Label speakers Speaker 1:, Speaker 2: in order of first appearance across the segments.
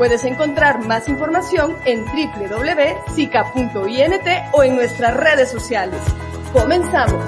Speaker 1: Puedes encontrar más información en www.sica.int o en nuestras redes sociales. Comenzamos.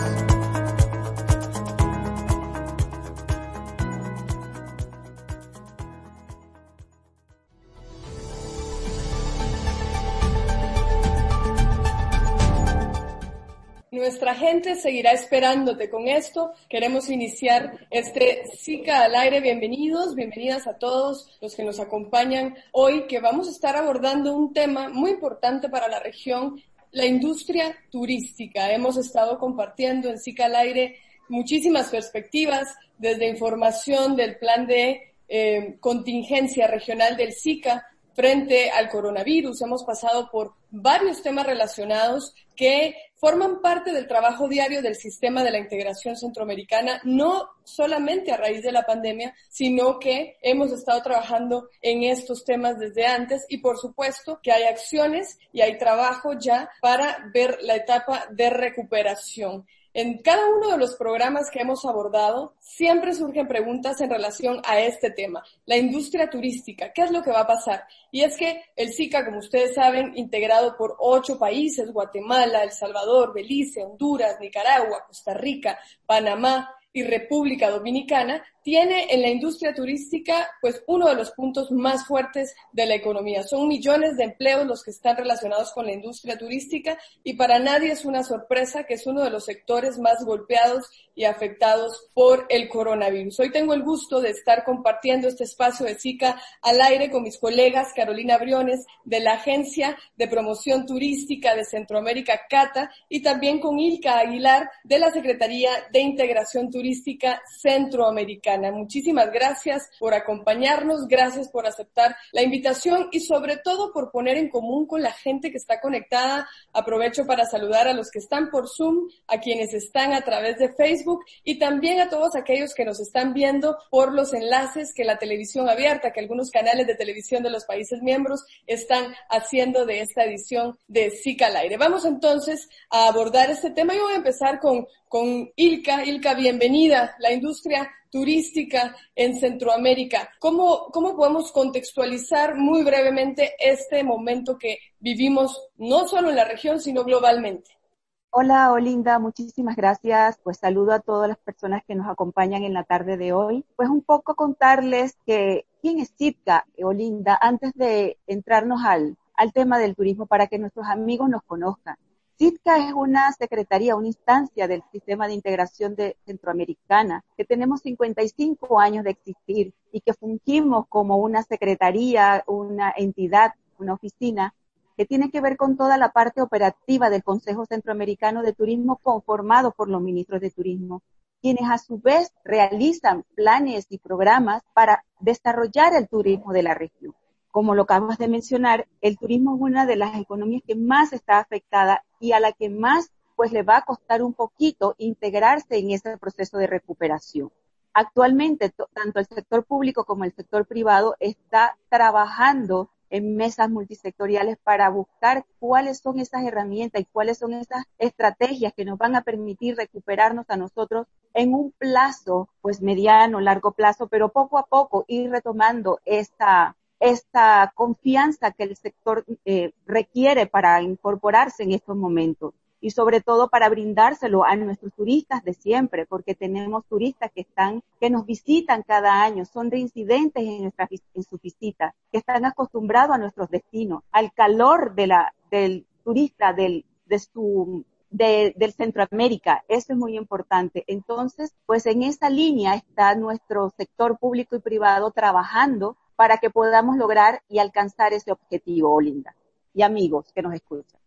Speaker 1: Nuestra gente seguirá esperándote con esto. Queremos iniciar este SICA al aire. Bienvenidos, bienvenidas a todos los que nos acompañan hoy, que vamos a estar abordando un tema muy importante para la región la industria turística. Hemos estado compartiendo en SICA al aire muchísimas perspectivas, desde información del plan de eh, contingencia regional del SICA frente al coronavirus. Hemos pasado por varios temas relacionados que forman parte del trabajo diario del sistema de la integración centroamericana, no solamente a raíz de la pandemia, sino que hemos estado trabajando en estos temas desde antes y por supuesto que hay acciones y hay trabajo ya para ver la etapa de recuperación. En cada uno de los programas que hemos abordado, siempre surgen preguntas en relación a este tema, la industria turística, ¿qué es lo que va a pasar? Y es que el SICA, como ustedes saben, integrado por ocho países, Guatemala, El Salvador, Belice, Honduras, Nicaragua, Costa Rica, Panamá, y República Dominicana tiene en la industria turística pues uno de los puntos más fuertes de la economía. Son millones de empleos los que están relacionados con la industria turística y para nadie es una sorpresa que es uno de los sectores más golpeados y afectados por el coronavirus. Hoy tengo el gusto de estar compartiendo este espacio de SICA al aire con mis colegas Carolina Briones de la Agencia de Promoción Turística de Centroamérica, CATA, y también con Ilka Aguilar de la Secretaría de Integración Turística Centroamericana. Muchísimas gracias por acompañarnos, gracias por aceptar la invitación y sobre todo por poner en común con la gente que está conectada. Aprovecho para saludar a los que están por Zoom, a quienes están a través de Facebook, y también a todos aquellos que nos están viendo por los enlaces que la televisión abierta, que algunos canales de televisión de los países miembros están haciendo de esta edición de SICA al aire. Vamos entonces a abordar este tema y voy a empezar con, con Ilka. Ilka, bienvenida. La industria turística en Centroamérica. ¿Cómo, ¿Cómo podemos contextualizar muy brevemente este momento que vivimos no solo en la región, sino globalmente?
Speaker 2: Hola, Olinda, muchísimas gracias. Pues saludo a todas las personas que nos acompañan en la tarde de hoy. Pues un poco contarles que quién es Sitka, Olinda, antes de entrarnos al, al tema del turismo para que nuestros amigos nos conozcan. Sitka es una secretaría, una instancia del sistema de integración de centroamericana, que tenemos 55 años de existir y que fungimos como una secretaría, una entidad, una oficina que tiene que ver con toda la parte operativa del Consejo Centroamericano de Turismo conformado por los ministros de Turismo, quienes a su vez realizan planes y programas para desarrollar el turismo de la región. Como lo acabas de mencionar, el turismo es una de las economías que más está afectada y a la que más pues le va a costar un poquito integrarse en ese proceso de recuperación. Actualmente, tanto el sector público como el sector privado está trabajando en mesas multisectoriales para buscar cuáles son esas herramientas y cuáles son esas estrategias que nos van a permitir recuperarnos a nosotros en un plazo, pues mediano, largo plazo, pero poco a poco ir retomando esta, esta confianza que el sector eh, requiere para incorporarse en estos momentos y sobre todo para brindárselo a nuestros turistas de siempre, porque tenemos turistas que están, que nos visitan cada año, son reincidentes en, nuestra, en su visita, que están acostumbrados a nuestros destinos, al calor de la, del turista, del, de su, de, del Centroamérica. Eso es muy importante. Entonces, pues en esa línea está nuestro sector público y privado trabajando para que podamos lograr y alcanzar ese objetivo, Olinda. Y amigos que nos escuchan.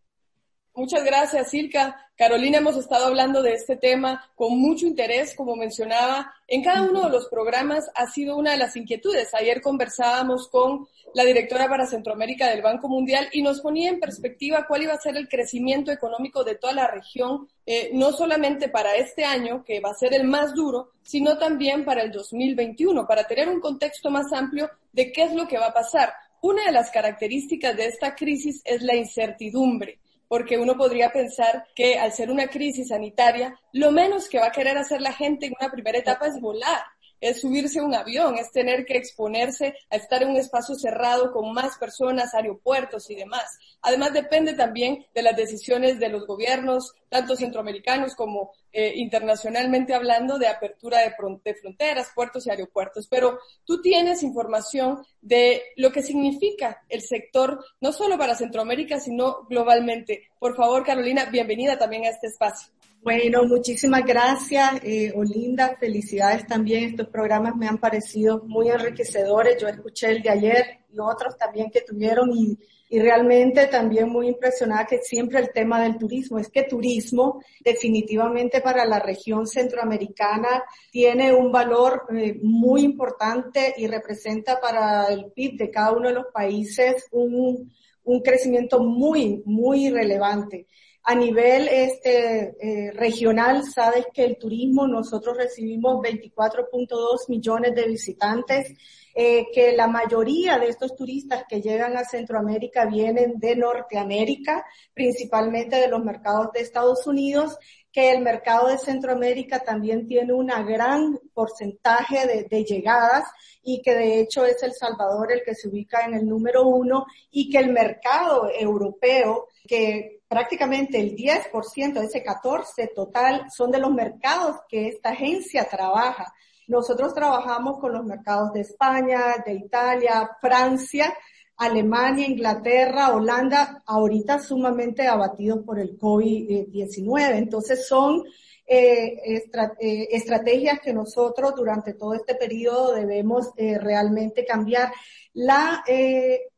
Speaker 1: Muchas gracias, Silka. Carolina, hemos estado hablando de este tema con mucho interés, como mencionaba. En cada uno de los programas ha sido una de las inquietudes. Ayer conversábamos con la directora para Centroamérica del Banco Mundial y nos ponía en perspectiva cuál iba a ser el crecimiento económico de toda la región, eh, no solamente para este año, que va a ser el más duro, sino también para el 2021, para tener un contexto más amplio de qué es lo que va a pasar. Una de las características de esta crisis es la incertidumbre porque uno podría pensar que al ser una crisis sanitaria, lo menos que va a querer hacer la gente en una primera etapa es volar es subirse a un avión, es tener que exponerse a estar en un espacio cerrado con más personas, aeropuertos y demás. Además, depende también de las decisiones de los gobiernos, tanto centroamericanos como eh, internacionalmente hablando, de apertura de, de fronteras, puertos y aeropuertos. Pero tú tienes información de lo que significa el sector, no solo para Centroamérica, sino globalmente. Por favor, Carolina, bienvenida también a este espacio.
Speaker 3: Bueno, muchísimas gracias, eh, Olinda. Felicidades también. Estos programas me han parecido muy enriquecedores. Yo escuché el de ayer y otros también que tuvieron y, y realmente también muy impresionada que siempre el tema del turismo. Es que turismo definitivamente para la región centroamericana tiene un valor eh, muy importante y representa para el PIB de cada uno de los países un, un crecimiento muy, muy relevante. A nivel este, eh, regional, sabes que el turismo, nosotros recibimos 24.2 millones de visitantes, eh, que la mayoría de estos turistas que llegan a Centroamérica vienen de Norteamérica, principalmente de los mercados de Estados Unidos, que el mercado de Centroamérica también tiene un gran porcentaje de, de, llegadas y que de hecho es El Salvador el que se ubica en el número uno y que el mercado europeo, que prácticamente el 10% de ese 14 total son de los mercados que esta agencia trabaja. Nosotros trabajamos con los mercados de España, de Italia, Francia, Alemania, Inglaterra, Holanda, ahorita sumamente abatidos por el COVID-19. Entonces son eh, eh, estrategias que nosotros durante todo este periodo debemos eh, realmente cambiar. La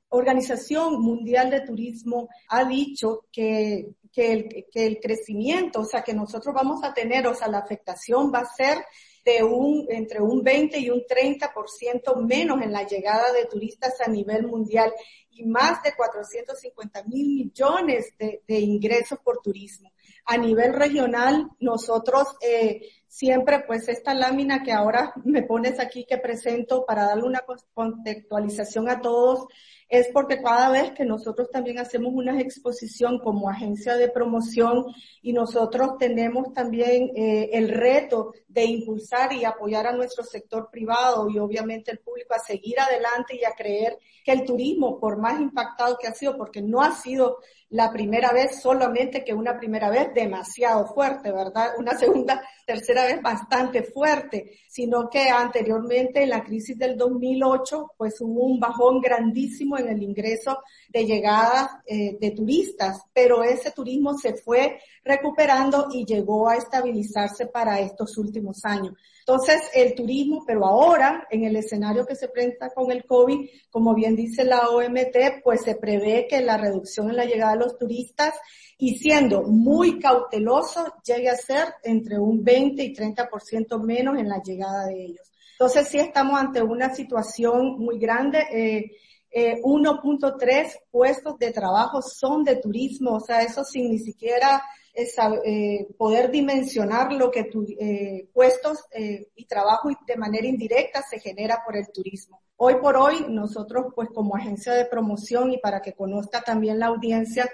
Speaker 3: Organización Mundial de Turismo ha dicho que, que, el, crecimiento, o sea, que nosotros vamos a tener, o sea, la afectación va a ser de un, entre un 20 y un 30% menos en la llegada de turistas a nivel mundial y más de 450 mil millones de, de ingresos por turismo. A nivel regional, nosotros eh, siempre, pues esta lámina que ahora me pones aquí que presento para darle una contextualización a todos, es porque cada vez que nosotros también hacemos una exposición como agencia de promoción y nosotros tenemos también eh, el reto de impulsar y apoyar a nuestro sector privado y obviamente el público a seguir adelante y a creer que el turismo, por más impactado que ha sido, porque no ha sido la primera vez solamente que una primera vez demasiado fuerte, ¿verdad? Una segunda, tercera vez bastante fuerte, sino que anteriormente en la crisis del 2008, pues hubo un bajón grandísimo en el ingreso de llegada eh, de turistas, pero ese turismo se fue recuperando y llegó a estabilizarse para estos últimos años. Entonces, el turismo, pero ahora, en el escenario que se presenta con el COVID, como bien dice la OMT, pues se prevé que la reducción en la llegada de los turistas y siendo muy cauteloso, llegue a ser entre un 20 y 30% menos en la llegada de ellos. Entonces, sí estamos ante una situación muy grande. Eh, eh, 1.3 puestos de trabajo son de turismo, o sea, eso sin ni siquiera eh, poder dimensionar lo que tu, eh, puestos eh, y trabajo de manera indirecta se genera por el turismo. Hoy por hoy, nosotros pues como agencia de promoción y para que conozca también la audiencia,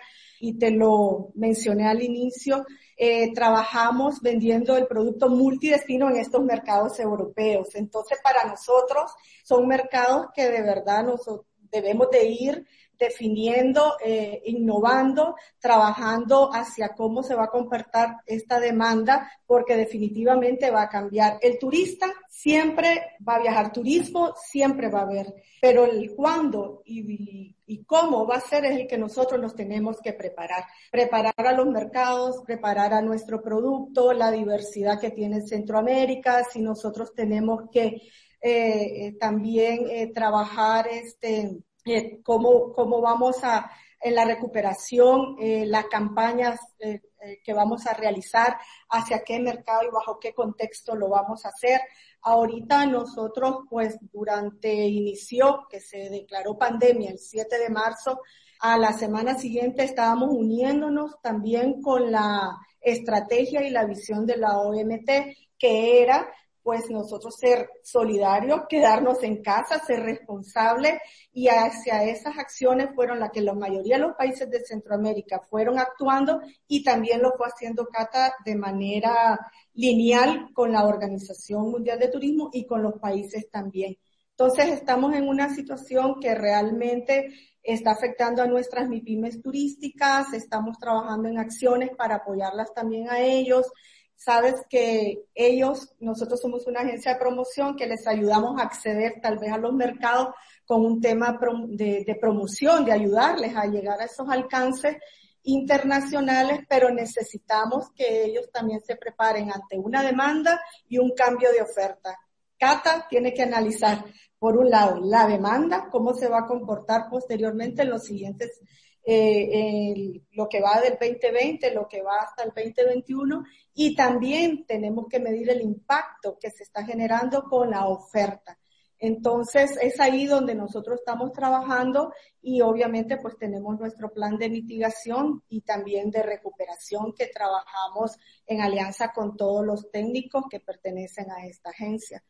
Speaker 3: y te lo mencioné al inicio, eh, trabajamos vendiendo el producto multidestino en estos mercados europeos. Entonces, para nosotros son mercados que de verdad nosotros debemos de ir definiendo, eh, innovando, trabajando hacia cómo se va a comportar esta demanda, porque definitivamente va a cambiar. El turista siempre va a viajar, turismo siempre va a haber, pero el cuándo y, y cómo va a ser es el que nosotros nos tenemos que preparar. Preparar a los mercados, preparar a nuestro producto, la diversidad que tiene Centroamérica, si nosotros tenemos que eh, también eh, trabajar este eh, cómo, cómo vamos a, en la recuperación, eh, las campañas eh, eh, que vamos a realizar, hacia qué mercado y bajo qué contexto lo vamos a hacer. Ahorita nosotros, pues durante inició, que se declaró pandemia el 7 de marzo, a la semana siguiente estábamos uniéndonos también con la estrategia y la visión de la OMT, que era pues nosotros ser solidarios, quedarnos en casa, ser responsables y hacia esas acciones fueron las que la mayoría de los países de Centroamérica fueron actuando y también lo fue haciendo Cata de manera lineal con la Organización Mundial de Turismo y con los países también. Entonces estamos en una situación que realmente está afectando a nuestras MIPIMES turísticas, estamos trabajando en acciones para apoyarlas también a ellos, sabes que ellos, nosotros somos una agencia de promoción que les ayudamos a acceder tal vez a los mercados con un tema de, promoción, de ayudarles a llegar a esos alcances internacionales, pero necesitamos que ellos también se preparen ante una demanda y un cambio de oferta. Cata tiene que analizar, por un lado, la demanda, cómo se va a comportar posteriormente en los siguientes eh, lo que va del 2020, lo que va hasta el 2021 y también tenemos que medir el impacto que se está generando con la oferta. Entonces es ahí donde nosotros estamos trabajando y obviamente pues tenemos nuestro plan de mitigación y también de recuperación que trabajamos en alianza con todos los técnicos que pertenecen a esta agencia.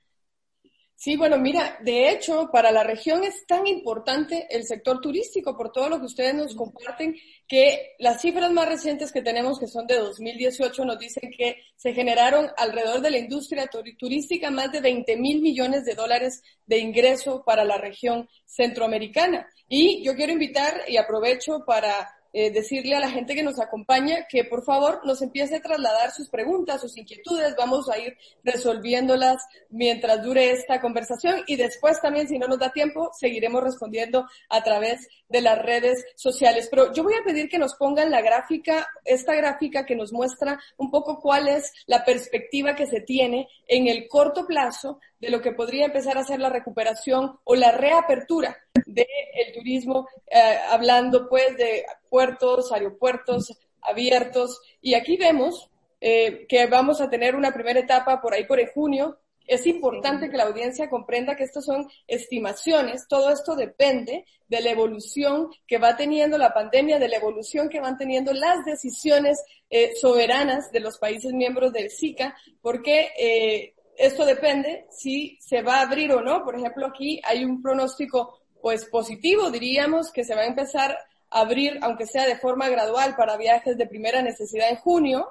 Speaker 1: Sí, bueno, mira, de hecho, para la región es tan importante el sector turístico por todo lo que ustedes nos comparten, que las cifras más recientes que tenemos, que son de 2018, nos dicen que se generaron alrededor de la industria turística más de 20 mil millones de dólares de ingreso para la región centroamericana. Y yo quiero invitar y aprovecho para eh, decirle a la gente que nos acompaña que por favor nos empiece a trasladar sus preguntas, sus inquietudes, vamos a ir resolviéndolas mientras dure esta conversación y después también, si no nos da tiempo, seguiremos respondiendo a través de las redes sociales. Pero yo voy a pedir que nos pongan la gráfica, esta gráfica que nos muestra un poco cuál es la perspectiva que se tiene en el corto plazo de lo que podría empezar a ser la recuperación o la reapertura del turismo, eh, hablando pues de puertos, aeropuertos abiertos. Y aquí vemos eh, que vamos a tener una primera etapa por ahí por junio. Es importante que la audiencia comprenda que estas son estimaciones, todo esto depende de la evolución que va teniendo la pandemia, de la evolución que van teniendo las decisiones eh, soberanas de los países miembros del SICA, porque esto depende si se va a abrir o no. Por ejemplo, aquí hay un pronóstico pues positivo, diríamos, que se va a empezar a abrir, aunque sea de forma gradual, para viajes de primera necesidad en junio.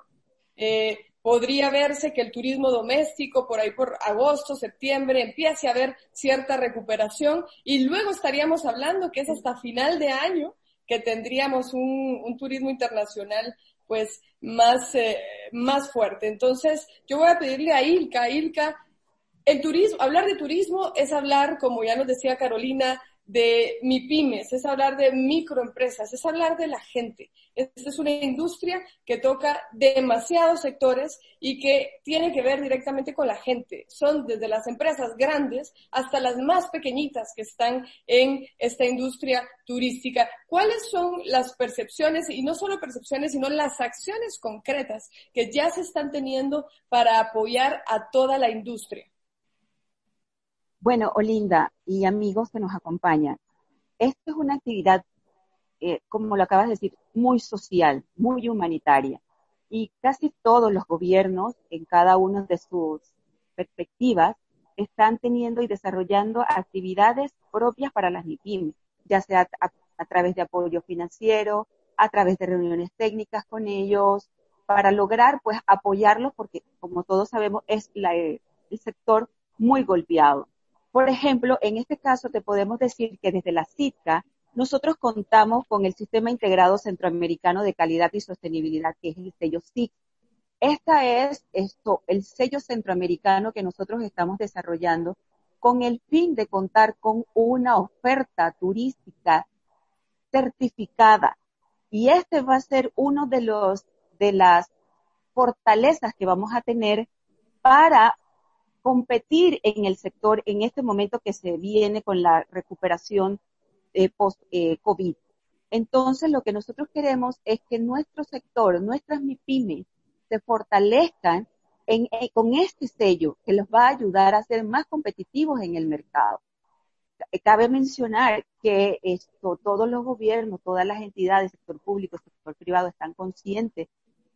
Speaker 1: Eh, podría verse que el turismo doméstico por ahí por agosto, septiembre empiece a haber cierta recuperación y luego estaríamos hablando que es hasta final de año que tendríamos un, un turismo internacional pues más, eh, más fuerte. Entonces, yo voy a pedirle a Ilka, Ilka, el turismo, hablar de turismo es hablar, como ya nos decía Carolina, de MIPIMES, es hablar de microempresas, es hablar de la gente. Esta es una industria que toca demasiados sectores y que tiene que ver directamente con la gente. Son desde las empresas grandes hasta las más pequeñitas que están en esta industria turística. ¿Cuáles son las percepciones, y no solo percepciones, sino las acciones concretas que ya se están teniendo para apoyar a toda la industria?
Speaker 2: Bueno, Olinda y amigos que nos acompañan, esto es una actividad, eh, como lo acabas de decir, muy social, muy humanitaria. Y casi todos los gobiernos, en cada una de sus perspectivas, están teniendo y desarrollando actividades propias para las MIPIMES, ya sea a, través de apoyo financiero, a través de reuniones técnicas con ellos, para lograr pues apoyarlos, porque como todos sabemos es el sector muy golpeado. Por ejemplo, en este caso te podemos decir que desde la CITCA nosotros contamos con el Sistema Integrado Centroamericano de Calidad y Sostenibilidad, que es el sello SIC. Esta es esto, el sello centroamericano que nosotros estamos desarrollando con el fin de contar con una oferta turística certificada. Y este va a ser uno de los de las fortalezas que vamos a tener para competir en el sector en este momento que se viene con la recuperación eh, post-COVID. Entonces, lo que nosotros queremos es que nuestro sector, nuestras MIPIMES, se fortalezcan con este sello que los va a ayudar a ser más competitivos en el mercado. Cabe mencionar que todos los gobiernos, todas las entidades, sector público, sector privado, están conscientes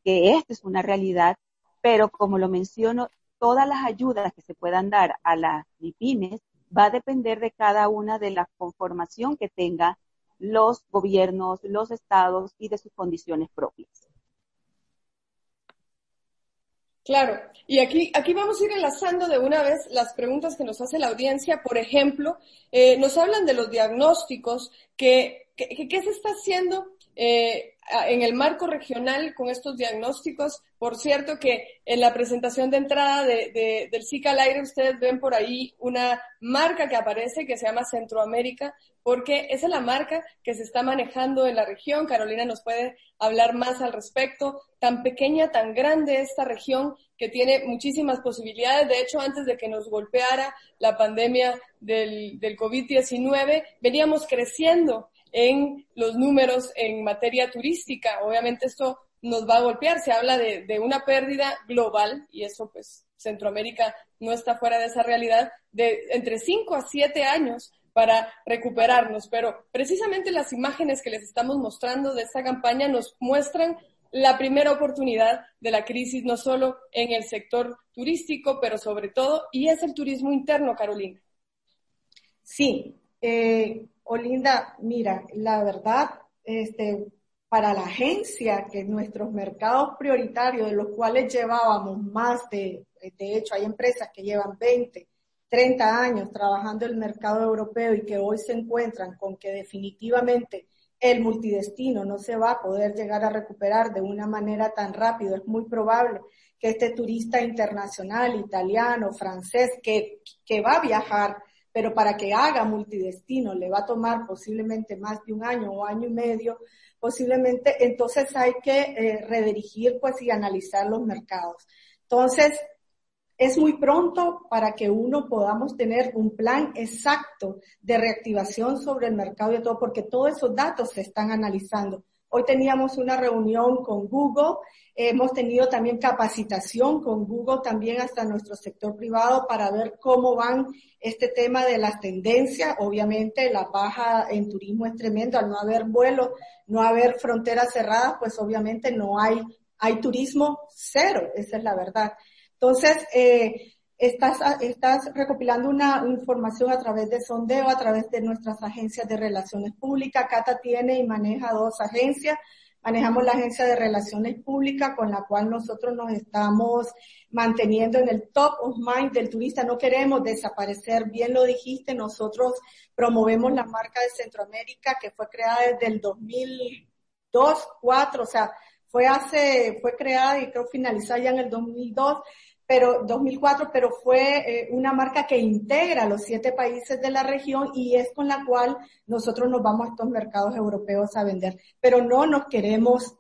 Speaker 2: que esta es una realidad, pero como lo menciono, todas las ayudas que se puedan dar a las MIPIMES va a depender de cada una de la conformación que tenga los gobiernos, los estados y de sus condiciones propias.
Speaker 1: Claro, y aquí, aquí vamos a ir enlazando de una vez las preguntas que nos hace la audiencia. Por ejemplo, eh, nos hablan de los diagnósticos, que, ¿qué se está haciendo eh, en el marco regional con estos diagnósticos. Por cierto que en la presentación de entrada de, del SICA al aire ustedes ven por ahí una marca que aparece que se llama Centroamérica, porque esa es la marca que se está manejando en la región. Carolina nos puede hablar más al respecto. Tan pequeña, tan grande esta región que tiene muchísimas posibilidades. De hecho, antes de que nos golpeara la pandemia del, del COVID-19, veníamos creciendo en los números en materia turística. Obviamente esto nos va a golpear. Se habla de, una pérdida global y eso pues Centroamérica no está fuera de esa realidad de entre 5 a 7 años para recuperarnos. Pero precisamente las imágenes que les estamos mostrando de esta campaña nos muestran la primera oportunidad de la crisis, no solo en el sector turístico, pero sobre todo, y es el turismo interno, Carolina.
Speaker 3: Sí, eh, Olinda, mira, la verdad, este, para la agencia, que nuestros mercados prioritarios, de los cuales llevábamos más de, de hecho, hay empresas que llevan 20, 30 años trabajando el mercado europeo y que hoy se encuentran con que definitivamente el multidestino no se va a poder llegar a recuperar de una manera tan rápida. Es muy probable que este turista internacional, italiano, francés, que, que va a viajar pero para que haga multidestino le va a tomar posiblemente más de un año o año y medio, posiblemente, entonces hay que eh, redirigir pues y analizar los mercados. Entonces, es muy pronto para que uno podamos tener un plan exacto de reactivación sobre el mercado y todo, porque todos esos datos se están analizando. Hoy teníamos una reunión con Google, hemos tenido también capacitación con Google, también hasta nuestro sector privado para ver cómo van este tema de las tendencias. Obviamente la baja en turismo es tremendo, al no haber vuelos, no haber fronteras cerradas, pues obviamente no hay, hay turismo cero, esa es la verdad. Entonces, eh, estás, estás recopilando una información a través de sondeo, a través de nuestras agencias de relaciones públicas. Cata tiene y maneja dos agencias. Manejamos la agencia de relaciones públicas con la cual nosotros nos estamos manteniendo en el top of mind del turista. No queremos desaparecer. Bien lo dijiste, nosotros promovemos la marca de Centroamérica que fue creada desde el 2002, 2004, o sea, fue hace, fue creada y creo finalizada ya en el 2002 pero 2004, pero fue eh, una marca que integra los siete países de la región y es con la cual nosotros nos vamos a estos mercados europeos a vender. Pero no nos queremos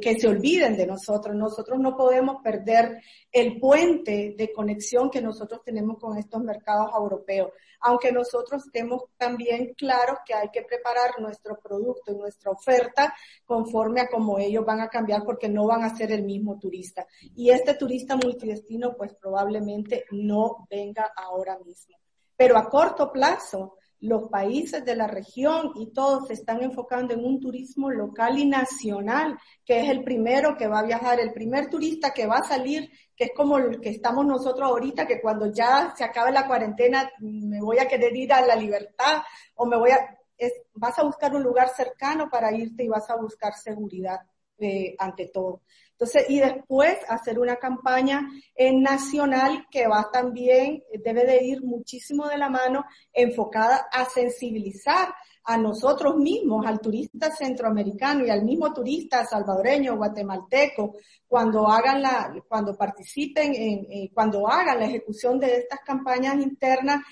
Speaker 3: que se olviden de nosotros. Nosotros no podemos perder el puente de conexión que nosotros tenemos con estos mercados europeos, aunque nosotros estemos también claros que hay que preparar nuestro producto y nuestra oferta conforme a cómo ellos van a cambiar porque no van a ser el mismo turista. Y este turista multidestino pues probablemente no venga ahora mismo. Pero a corto plazo, los países de la región y todos se están enfocando en un turismo local y nacional, que es el primero que va a viajar, el primer turista que va a salir, que es como el que estamos nosotros ahorita, que cuando ya se acabe la cuarentena me voy a querer ir a la libertad o me voy a, es, vas a buscar un lugar cercano para irte y vas a buscar seguridad eh, ante todo. Entonces, y después hacer una campaña en nacional que va también, debe de ir muchísimo de la mano, enfocada a sensibilizar a nosotros mismos, al turista centroamericano y al mismo turista salvadoreño, guatemalteco, cuando hagan la, cuando participen en, eh, cuando hagan la ejecución de estas campañas internas,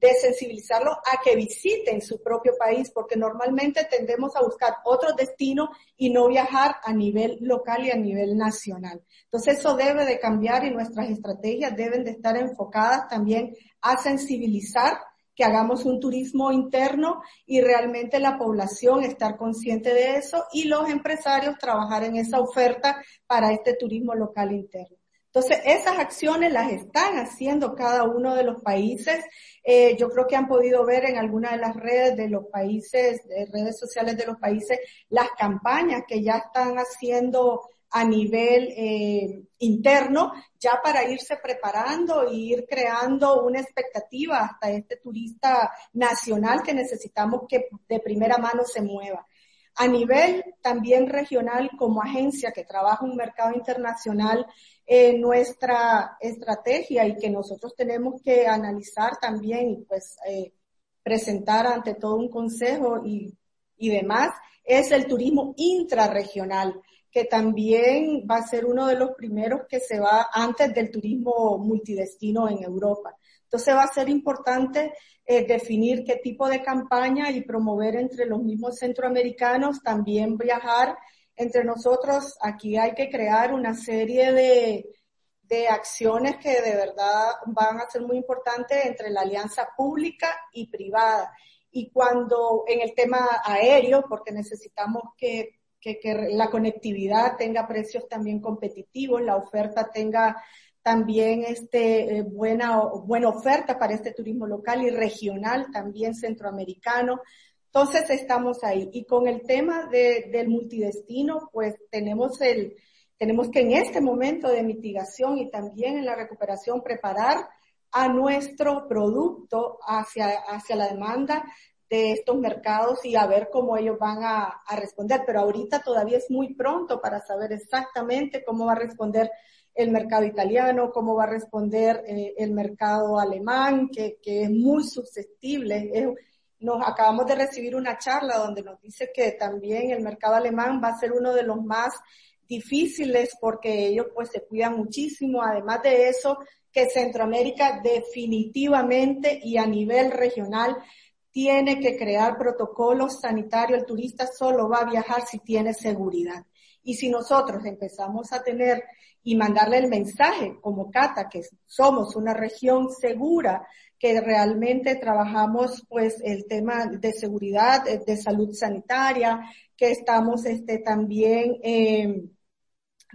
Speaker 3: de sensibilizarlos a que visiten su propio país, porque normalmente tendemos a buscar otro destino y no viajar a nivel local y a nivel nacional. Entonces eso debe de cambiar y nuestras estrategias deben de estar enfocadas también a sensibilizar que hagamos un turismo interno y realmente la población estar consciente de eso y los empresarios trabajar en esa oferta para este turismo local interno. Entonces, esas acciones las están haciendo cada uno de los países. Eh, yo creo que han podido ver en algunas de las redes de los países, de redes sociales de los países, las campañas que ya están haciendo a nivel eh, interno, ya para irse preparando e ir creando una expectativa hasta este turista nacional que necesitamos que de primera mano se mueva. A nivel también regional, como agencia que trabaja un mercado internacional, eh, nuestra estrategia y que nosotros tenemos que analizar también y pues eh, presentar ante todo un consejo y, y demás, es el turismo intrarregional que también va a ser uno de los primeros que se va antes del turismo multidestino en Europa. Entonces va a ser importante eh, definir qué tipo de campaña y promover entre los mismos centroamericanos también viajar entre nosotros. Aquí hay que crear una serie de, de acciones que de verdad van a ser muy importantes entre la alianza pública y privada. Y cuando en el tema aéreo, porque necesitamos que que, la conectividad tenga precios también competitivos, la oferta tenga también este, eh, buena, buena oferta para este turismo local y regional, también centroamericano. Entonces estamos ahí. Y con el tema de, del multidestino, pues tenemos el, tenemos que en este momento de mitigación y también en la recuperación preparar a nuestro producto hacia, hacia la demanda de estos mercados y a ver cómo ellos van a, responder. Pero ahorita todavía es muy pronto para saber exactamente cómo va a responder el mercado italiano, cómo va a responder eh, el mercado alemán, que, que es muy susceptible. Nos acabamos de recibir una charla donde nos dice que también el mercado alemán va a ser uno de los más difíciles porque ellos pues se cuidan muchísimo. Además de eso, que Centroamérica definitivamente y a nivel regional tiene que crear protocolos sanitarios. El turista solo va a viajar si tiene seguridad. Y si nosotros empezamos a tener y mandarle el mensaje como Cata, que somos una región segura, que realmente trabajamos pues el tema de seguridad, de salud sanitaria, que estamos este también, eh,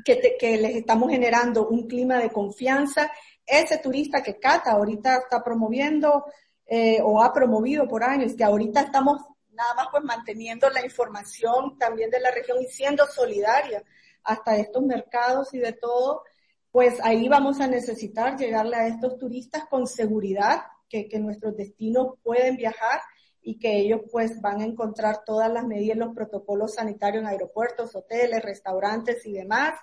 Speaker 3: que, que les estamos generando un clima de confianza. Ese turista que Cata ahorita está promoviendo, eh, o ha promovido por años, que ahorita estamos nada más pues manteniendo la información también de la región y siendo solidaria hasta estos mercados y de todo, pues ahí vamos a necesitar llegarle a estos turistas con seguridad, que, que nuestros destinos pueden viajar y que ellos pues van a encontrar todas las medidas, los protocolos sanitarios en aeropuertos, hoteles, restaurantes y demás.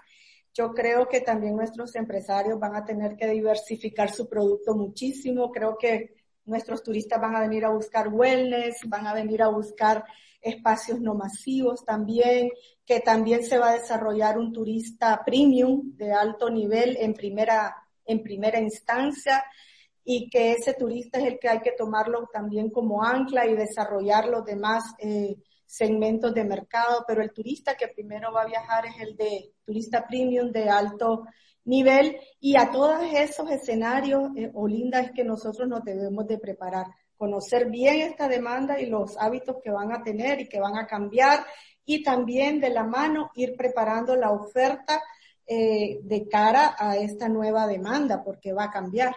Speaker 3: Yo creo que también nuestros empresarios van a tener que diversificar su producto muchísimo. Creo que Nuestros turistas van a venir a buscar wellness, van a venir a buscar espacios no masivos también, que también se va a desarrollar un turista premium de alto nivel en primera, en primera instancia y que ese turista es el que hay que tomarlo también como ancla y desarrollar los demás eh, segmentos de mercado, pero el turista que primero va a viajar es el de turista premium de alto nivel. Y a todos esos escenarios, eh, Olinda, es que nosotros nos debemos de preparar, conocer bien esta demanda y los hábitos que van a tener y que van a cambiar. Y también de la mano ir preparando la oferta eh, de cara a esta nueva demanda porque va a cambiar.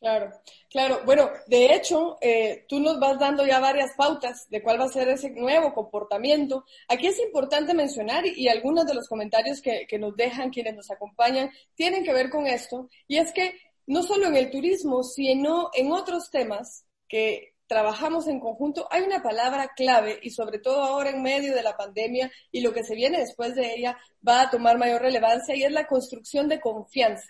Speaker 1: Claro, claro. Bueno, de hecho, eh, tú nos vas dando ya varias pautas de cuál va a ser ese nuevo comportamiento. Aquí es importante mencionar, y, algunos de los comentarios que, que nos dejan quienes nos acompañan tienen que ver con esto, y es que no solo en el turismo, sino en otros temas que trabajamos en conjunto, hay una palabra clave y sobre todo ahora en medio de la pandemia y lo que se viene después de ella va a tomar mayor relevancia y es la construcción de confianza.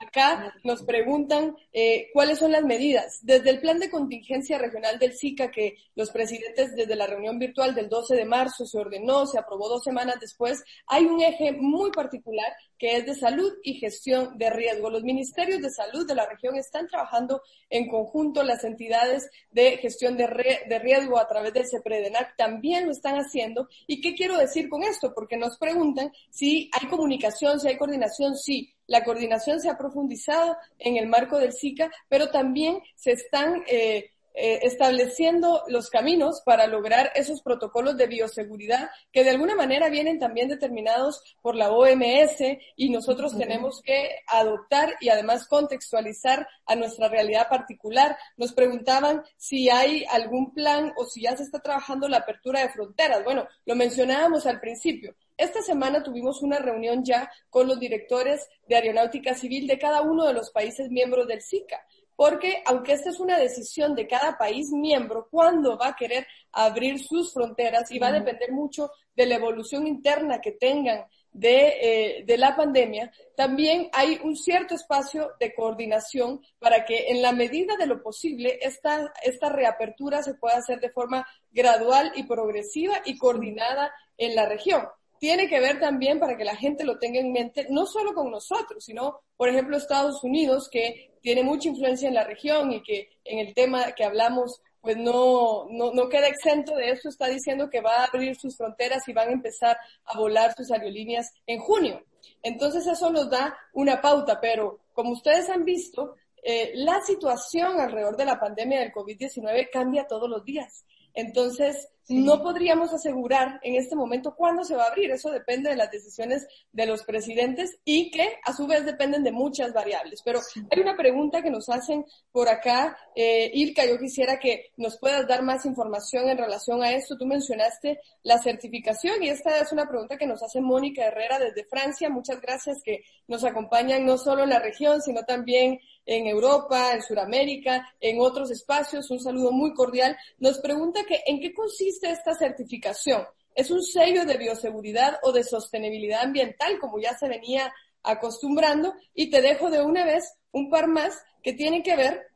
Speaker 1: Acá nos preguntan eh, cuáles son las medidas. Desde el plan de contingencia regional del SICA, que los presidentes desde la reunión virtual del 12 de marzo se ordenó, se aprobó dos semanas después, hay un eje muy particular que es de salud y gestión de riesgo. Los ministerios de salud de la región están trabajando en conjunto, las entidades de gestión de, de riesgo a través del CEPREDENAC también lo están haciendo. ¿Y qué quiero decir con esto? Porque nos preguntan si hay comunicación, si hay coordinación, sí la coordinación se ha profundizado en el marco del SICA, pero también se están eh, eh, estableciendo los caminos para lograr esos protocolos de bioseguridad que de alguna manera vienen también determinados por la OMS y nosotros tenemos que adoptar y además contextualizar a nuestra realidad particular. Nos preguntaban si hay algún plan o si ya se está trabajando la apertura de fronteras. Bueno, lo mencionábamos al principio. Esta semana tuvimos una reunión ya con los directores de aeronáutica civil de cada uno de los países miembros del SICA, porque aunque esta es una decisión de cada país miembro, cuándo va a querer abrir sus fronteras y va a depender mucho de la evolución interna que tengan de, eh, de, la pandemia, también hay un cierto espacio de coordinación para que en la medida de lo posible esta, esta reapertura se pueda hacer de forma gradual y progresiva y coordinada en la región tiene que ver también para que la gente lo tenga en mente, no solo con nosotros, sino, por ejemplo, Estados Unidos, que tiene mucha influencia en la región y que en el tema que hablamos, pues no, no, no queda exento de esto, está diciendo que va a abrir sus fronteras y van a empezar a volar sus aerolíneas en junio. Entonces eso nos da una pauta, pero como ustedes han visto, eh, la situación alrededor de la pandemia del COVID-19 cambia todos los días. Entonces, no podríamos asegurar en este momento cuándo se va a abrir. Eso depende de las decisiones de los presidentes y que a su vez dependen de muchas variables. Pero hay una pregunta que nos hacen por acá. Eh, Ilka, yo quisiera que nos puedas dar más información en relación a esto. Tú mencionaste la certificación y esta es una pregunta que nos hace Mónica Herrera desde Francia. Muchas gracias que nos acompañan no solo en la región, sino también en Europa, en Sudamérica, en otros espacios. Un saludo muy cordial. Nos pregunta que en qué consiste esta certificación. ¿Es un sello de bioseguridad o de sostenibilidad ambiental, como ya se venía acostumbrando? Y te dejo de una vez un par más que tienen que ver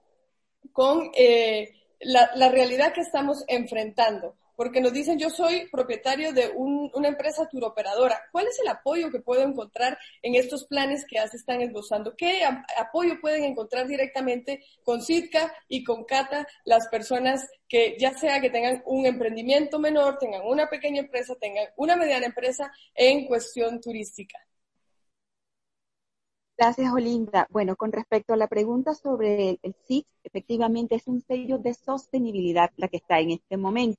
Speaker 1: con eh, la, la realidad que estamos enfrentando porque nos dicen yo soy propietario de una empresa turoperadora. ¿Cuál es el apoyo que puedo encontrar en estos planes que ya se están esbozando? ¿Qué apoyo pueden encontrar directamente con Sitka y con Cata las personas que ya sea que tengan un emprendimiento menor, tengan una pequeña empresa, tengan una mediana empresa en cuestión turística?
Speaker 2: Gracias, Olinda. Bueno, con respecto a la pregunta sobre el SIC, efectivamente es un sello de sostenibilidad la que está en este momento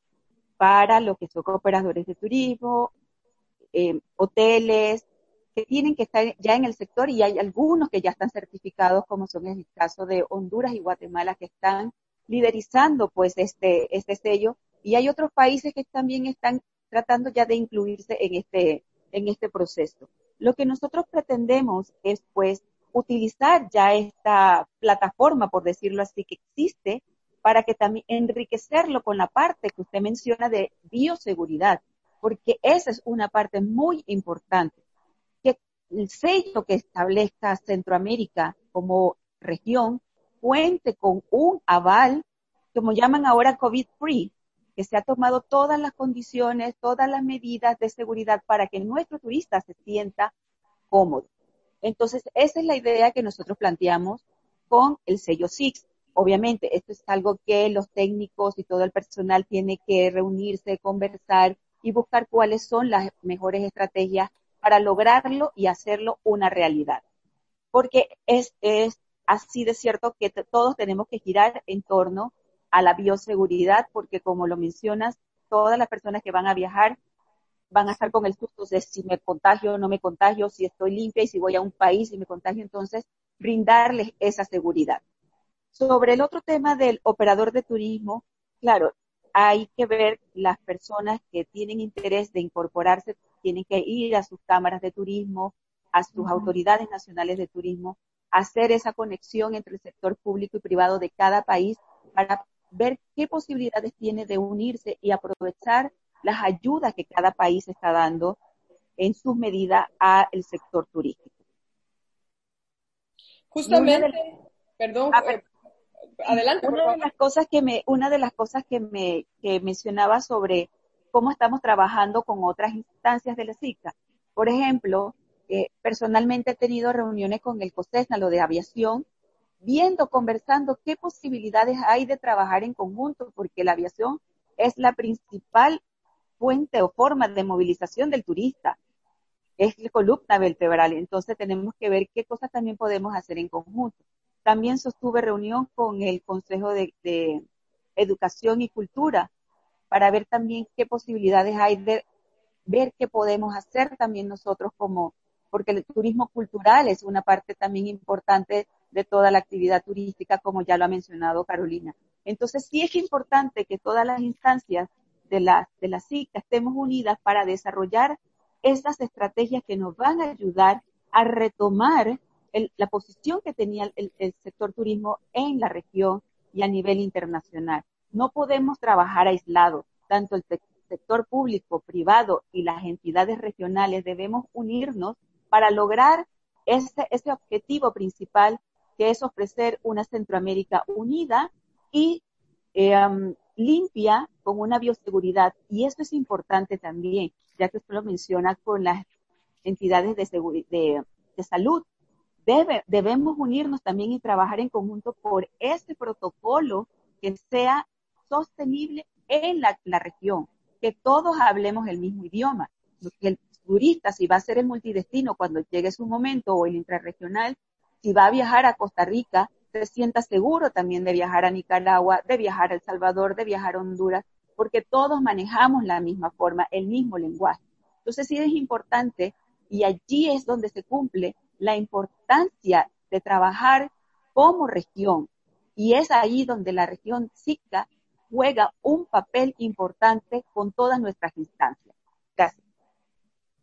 Speaker 2: para lo que son operadores de turismo, eh, hoteles, que tienen que estar ya en el sector y hay algunos que ya están certificados, como son en el caso de Honduras y Guatemala, que están liderizando pues este, este sello y hay otros países que también están tratando ya de incluirse en este, en este proceso. Lo que nosotros pretendemos es pues utilizar ya esta plataforma, por decirlo así, que existe para que también enriquecerlo con la parte que usted menciona de bioseguridad, porque esa es una parte muy importante. Que el sello que establezca Centroamérica como región cuente con un aval, como llaman ahora COVID-free, que se ha tomado todas las condiciones, todas las medidas de seguridad para que nuestro turista se sienta cómodo. Entonces, esa es la idea que nosotros planteamos con el sello SIX. Obviamente, esto es algo que los técnicos y todo el personal tiene que reunirse, conversar y buscar cuáles son las mejores estrategias para lograrlo y hacerlo una realidad. Porque es, es así de cierto que todos tenemos que girar en torno a la bioseguridad, porque como lo mencionas, todas las personas que van a viajar van a estar con el susto de si me contagio o no me contagio, si estoy limpia y si voy a un país y me contagio, entonces brindarles esa seguridad. Sobre el otro tema del operador de turismo, claro, hay que ver las personas que tienen interés de incorporarse, tienen que ir a sus cámaras de turismo, a sus autoridades nacionales de turismo, hacer esa conexión entre el sector público y privado de cada país para ver qué posibilidades tiene de unirse y aprovechar las ayudas que cada país está dando en sus medidas al sector turístico.
Speaker 1: Justamente, perdón, ah, eh, adelante.
Speaker 2: Una de las cosas que me, una de las cosas que me que mencionaba sobre cómo estamos trabajando con otras instancias de la CICA. Por ejemplo, eh, personalmente he tenido reuniones con el COSESNA, lo de aviación, viendo, conversando qué posibilidades hay de trabajar en conjunto, porque la aviación es la principal fuente o forma de movilización del turista. Es la columna vertebral. Entonces tenemos que ver qué cosas también podemos hacer en conjunto. También sostuve reunión con el Consejo de, educación y cultura, para ver también qué posibilidades hay de ver qué podemos hacer también nosotros como, porque el turismo cultural es una parte también importante de toda la actividad turística, como ya lo ha mencionado Carolina. Entonces sí es importante que todas las instancias de la, de la CICA estemos unidas para desarrollar esas estrategias que nos van a ayudar a retomar la posición que tenía el, sector turismo en la región y a nivel internacional. No podemos trabajar aislados, tanto el sector público, privado y las entidades regionales debemos unirnos para lograr ese, ese objetivo principal que es ofrecer una Centroamérica unida y eh, limpia con una bioseguridad. Y esto es importante también, ya que usted lo menciona con las entidades de, de, de salud. Debe, debemos unirnos también y trabajar en conjunto por este protocolo que sea sostenible en la, región, que todos hablemos el mismo idioma, el turista, si va a ser el multidestino cuando llegue su momento o el intrarregional, si va a viajar a Costa Rica, se sienta seguro también de viajar a Nicaragua, de viajar a El Salvador, de viajar a Honduras, porque todos manejamos la misma forma, el mismo lenguaje. Entonces sí es importante y allí es donde se cumple la importancia de trabajar como región. Y es ahí donde la región SICA juega un papel importante con todas nuestras instancias. Gracias.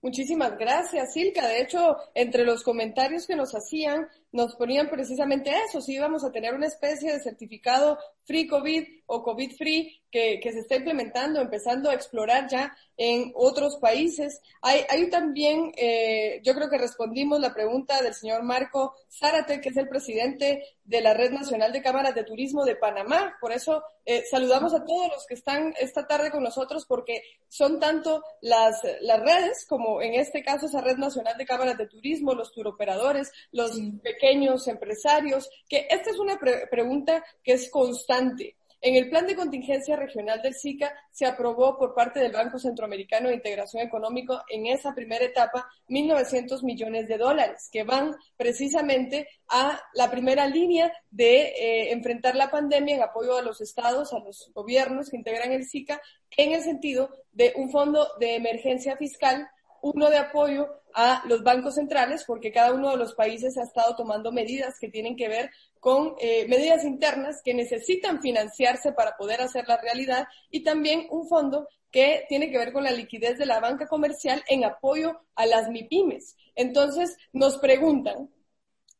Speaker 1: Muchísimas gracias, Silka. De hecho, entre los comentarios que nos hacían, nos ponían precisamente eso, si íbamos a tener una especie de certificado free COVID o COVID free que, que, se está implementando, empezando a explorar ya en otros países. Hay, hay también, eh, yo creo que respondimos la pregunta del señor Marco Zárate, que es el presidente de la Red Nacional de Cámaras de Turismo de Panamá. Por eso eh, saludamos a todos los que están esta tarde con nosotros, porque son tanto las, las redes, como en este caso esa Red Nacional de Cámaras de Turismo, los turoperadores, los pequeños empresarios, que esta es una pregunta que es constante. En el plan de contingencia regional del SICA se aprobó por parte del Banco Centroamericano de Integración Económico en esa primera etapa 1.900 millones de dólares que van precisamente a la primera línea de eh, enfrentar la pandemia en apoyo a los estados, a los gobiernos que integran el SICA en el sentido de un fondo de emergencia fiscal uno de apoyo a los bancos centrales, porque cada uno de los países ha estado tomando medidas que tienen que ver con eh, medidas internas que necesitan financiarse para poder hacer la realidad y también un fondo que tiene que ver con la liquidez de la banca comercial en apoyo a las MIPIMES. Entonces, nos preguntan,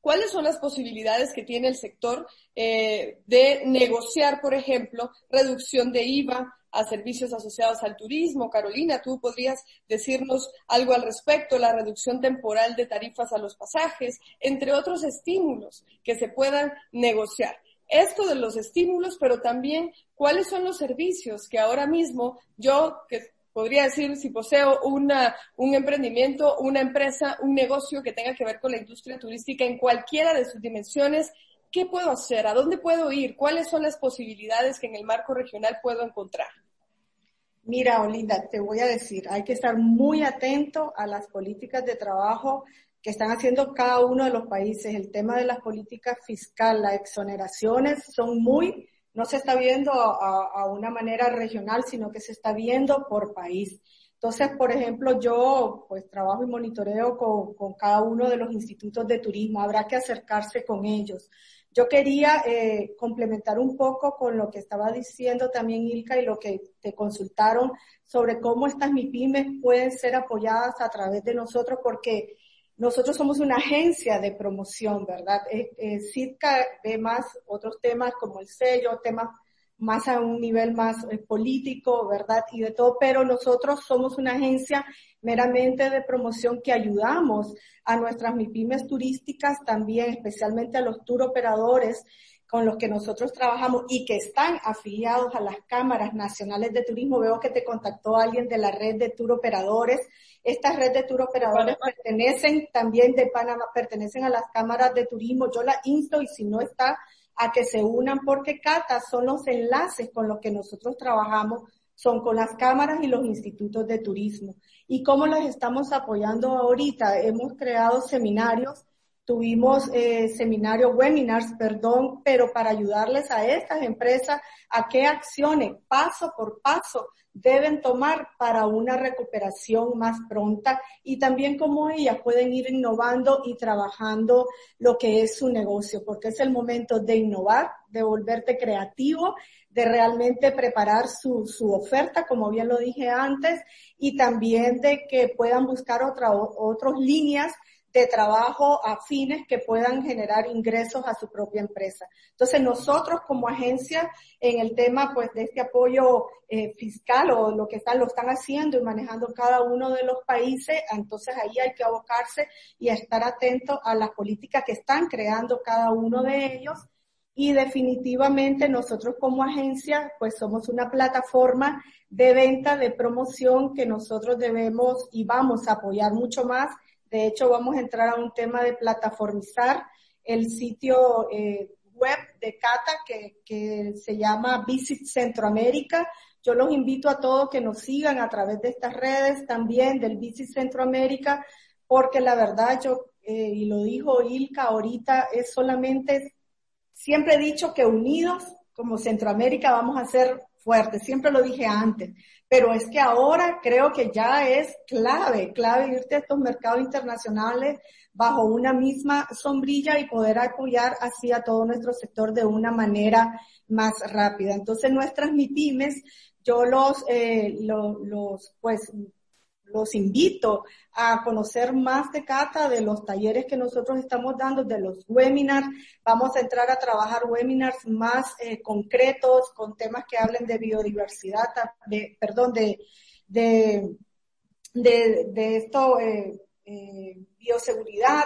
Speaker 1: ¿Cuáles son las posibilidades que tiene el sector eh, de negociar, por ejemplo, reducción de IVA, a servicios asociados al turismo. Carolina, tú podrías decirnos algo al respecto, la reducción temporal de tarifas a los pasajes, entre otros estímulos que se puedan negociar. Esto de los estímulos, pero también cuáles son los servicios que ahora mismo yo, que podría decir si poseo una, un emprendimiento, una empresa, un negocio que tenga que ver con la industria turística en cualquiera de sus dimensiones, ¿qué puedo hacer? ¿A dónde puedo ir? ¿Cuáles son las posibilidades que en el marco regional puedo encontrar?
Speaker 3: Mira, Olinda, te voy a decir, hay que estar muy atento a las políticas de trabajo que están haciendo cada uno de los países. El tema de las políticas fiscales, las exoneraciones son muy, no se está viendo a, una manera regional, sino que se está viendo por país. Entonces, por ejemplo, yo pues trabajo y monitoreo con, con cada uno de los institutos de turismo. Habrá que acercarse con ellos. Yo quería eh, complementar un poco con lo que estaba diciendo también Ilka y lo que te consultaron sobre cómo estas MIPIMES pueden ser apoyadas a través de nosotros, porque nosotros somos una agencia de promoción, ¿verdad? Eh, eh, ve más otros temas como el sello, temas más a un nivel más eh, político, ¿verdad? Y de todo, pero nosotros somos una agencia meramente de promoción que ayudamos a nuestras MIPIMES turísticas también, especialmente a los tour operadores con los que nosotros trabajamos y que están afiliados a las cámaras nacionales de turismo. Veo que te contactó alguien de la red de tour operadores. Estas red de tour operadores pertenecen también de Panamá, pertenecen a las cámaras de turismo. Yo la insto y si no está, a que se unan porque CATA son los enlaces con los que nosotros trabajamos, son con las cámaras y los institutos de turismo. ¿Y cómo las estamos apoyando ahorita? Hemos creado seminarios tuvimos eh, seminarios, webinars, perdón, pero para ayudarles a estas empresas a qué acciones paso por paso deben tomar para una recuperación más pronta y también cómo ellas pueden ir innovando y trabajando lo que es su negocio, porque es el momento de innovar, de volverte creativo, de realmente preparar su, su oferta, como bien lo dije antes, y también de que puedan buscar otra, otras líneas de trabajo afines que puedan generar ingresos a su propia empresa. Entonces nosotros como agencia en el tema pues de este apoyo eh, fiscal o lo que están, lo están haciendo y manejando cada uno de los países, entonces ahí hay que abocarse y estar atento a las políticas que están creando cada uno de ellos y definitivamente nosotros como agencia pues somos una plataforma de venta, de promoción que nosotros debemos y vamos a apoyar mucho más de hecho, vamos a entrar a un tema de plataformizar el sitio eh, web de Cata que, se llama Visit Centroamérica. Yo los invito a todos que nos sigan a través de estas redes también del Visit Centroamérica, porque la verdad yo, eh, y lo dijo Ilka ahorita, es solamente, siempre he dicho que unidos como Centroamérica vamos a ser fuertes, siempre lo dije antes, pero es que ahora creo que ya es clave, clave irte a estos mercados internacionales bajo una misma sombrilla y poder apoyar así a todo nuestro sector de una manera más rápida. Entonces nuestras MIPIMES, yo los, eh, los, los pues los invito a conocer más de Cata, de los talleres que nosotros estamos dando, de los webinars. Vamos a entrar a trabajar webinars más eh, concretos con temas que hablen de biodiversidad, de, perdón, de, de, de, esto, eh, eh, bioseguridad,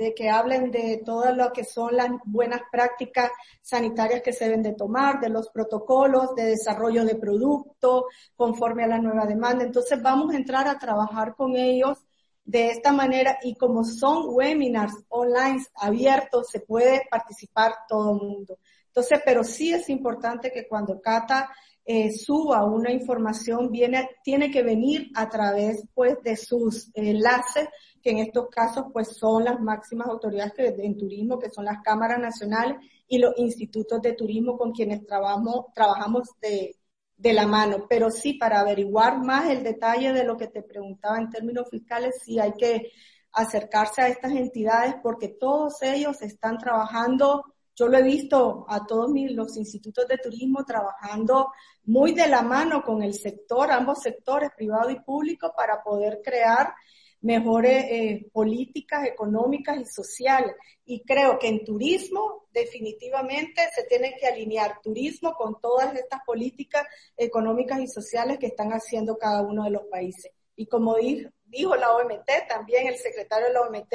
Speaker 3: de que hablen de todo lo que son las buenas prácticas sanitarias que se deben de tomar, de los protocolos de desarrollo de producto conforme a la nueva demanda. Entonces vamos a entrar a trabajar con ellos de esta manera y como son webinars online abiertos, se puede participar todo el mundo. Entonces, pero sí es importante que cuando Cata eh, suba una información, viene, tiene que venir a través pues de sus enlaces que en estos casos pues son las máximas autoridades que, en turismo, que son las cámaras nacionales y los institutos de turismo con quienes trabajamos, trabajamos de, de la mano. Pero sí, para averiguar más el detalle de lo que te preguntaba en términos fiscales, sí hay que acercarse a estas entidades porque todos ellos están trabajando yo lo he visto a todos mis, los institutos de turismo trabajando muy de la mano con el sector, ambos sectores, privado y público, para poder crear mejores eh, políticas económicas y sociales. Y creo que en turismo definitivamente se tiene que alinear turismo con todas estas políticas económicas y sociales que están haciendo cada uno de los países. Y como dijo, la OMT, también el secretario de la OMT,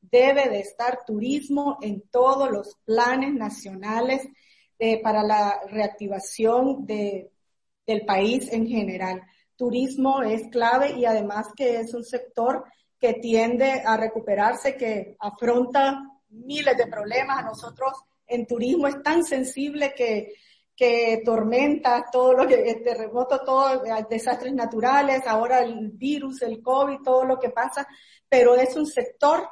Speaker 3: debe de estar turismo en todos los planes nacionales eh, para la reactivación de, del país en general turismo es clave y además que es un sector que tiende a recuperarse, que afronta miles de problemas. A nosotros en turismo es tan sensible que, que tormentas, todo lo que, terremotos, todo, desastres naturales, ahora el virus, el COVID, todo lo que pasa, pero es un sector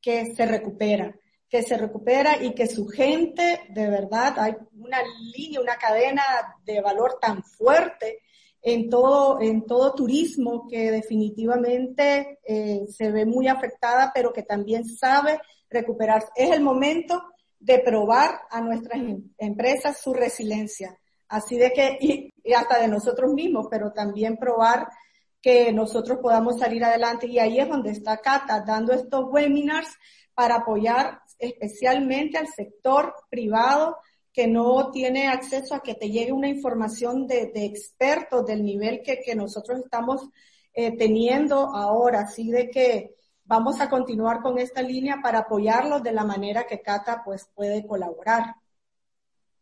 Speaker 3: que se recupera que se recupera y que su gente, de verdad, hay una línea, una cadena de valor tan fuerte en todo, en todo turismo que definitivamente eh, se ve muy afectada, pero que también sabe recuperarse. Es el momento de probar a nuestras em, empresas su resiliencia. Así de que, y, hasta de nosotros mismos, pero también probar que nosotros podamos salir adelante. Y ahí es donde está Cata, dando estos webinars para apoyar especialmente al sector privado que no tiene acceso a que te llegue una información de, expertos del nivel que, nosotros estamos eh, teniendo ahora, así de que vamos a continuar con esta línea para apoyarlos de la manera que Cata pues puede colaborar.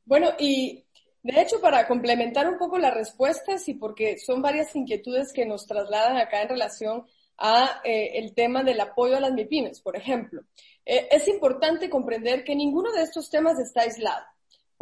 Speaker 1: Bueno, y de hecho, para complementar un poco las respuestas y porque son varias inquietudes que nos trasladan acá en relación a eh, el tema del apoyo a las MIPIMES, por ejemplo. Eh, es importante comprender que ninguno de estos temas está aislado.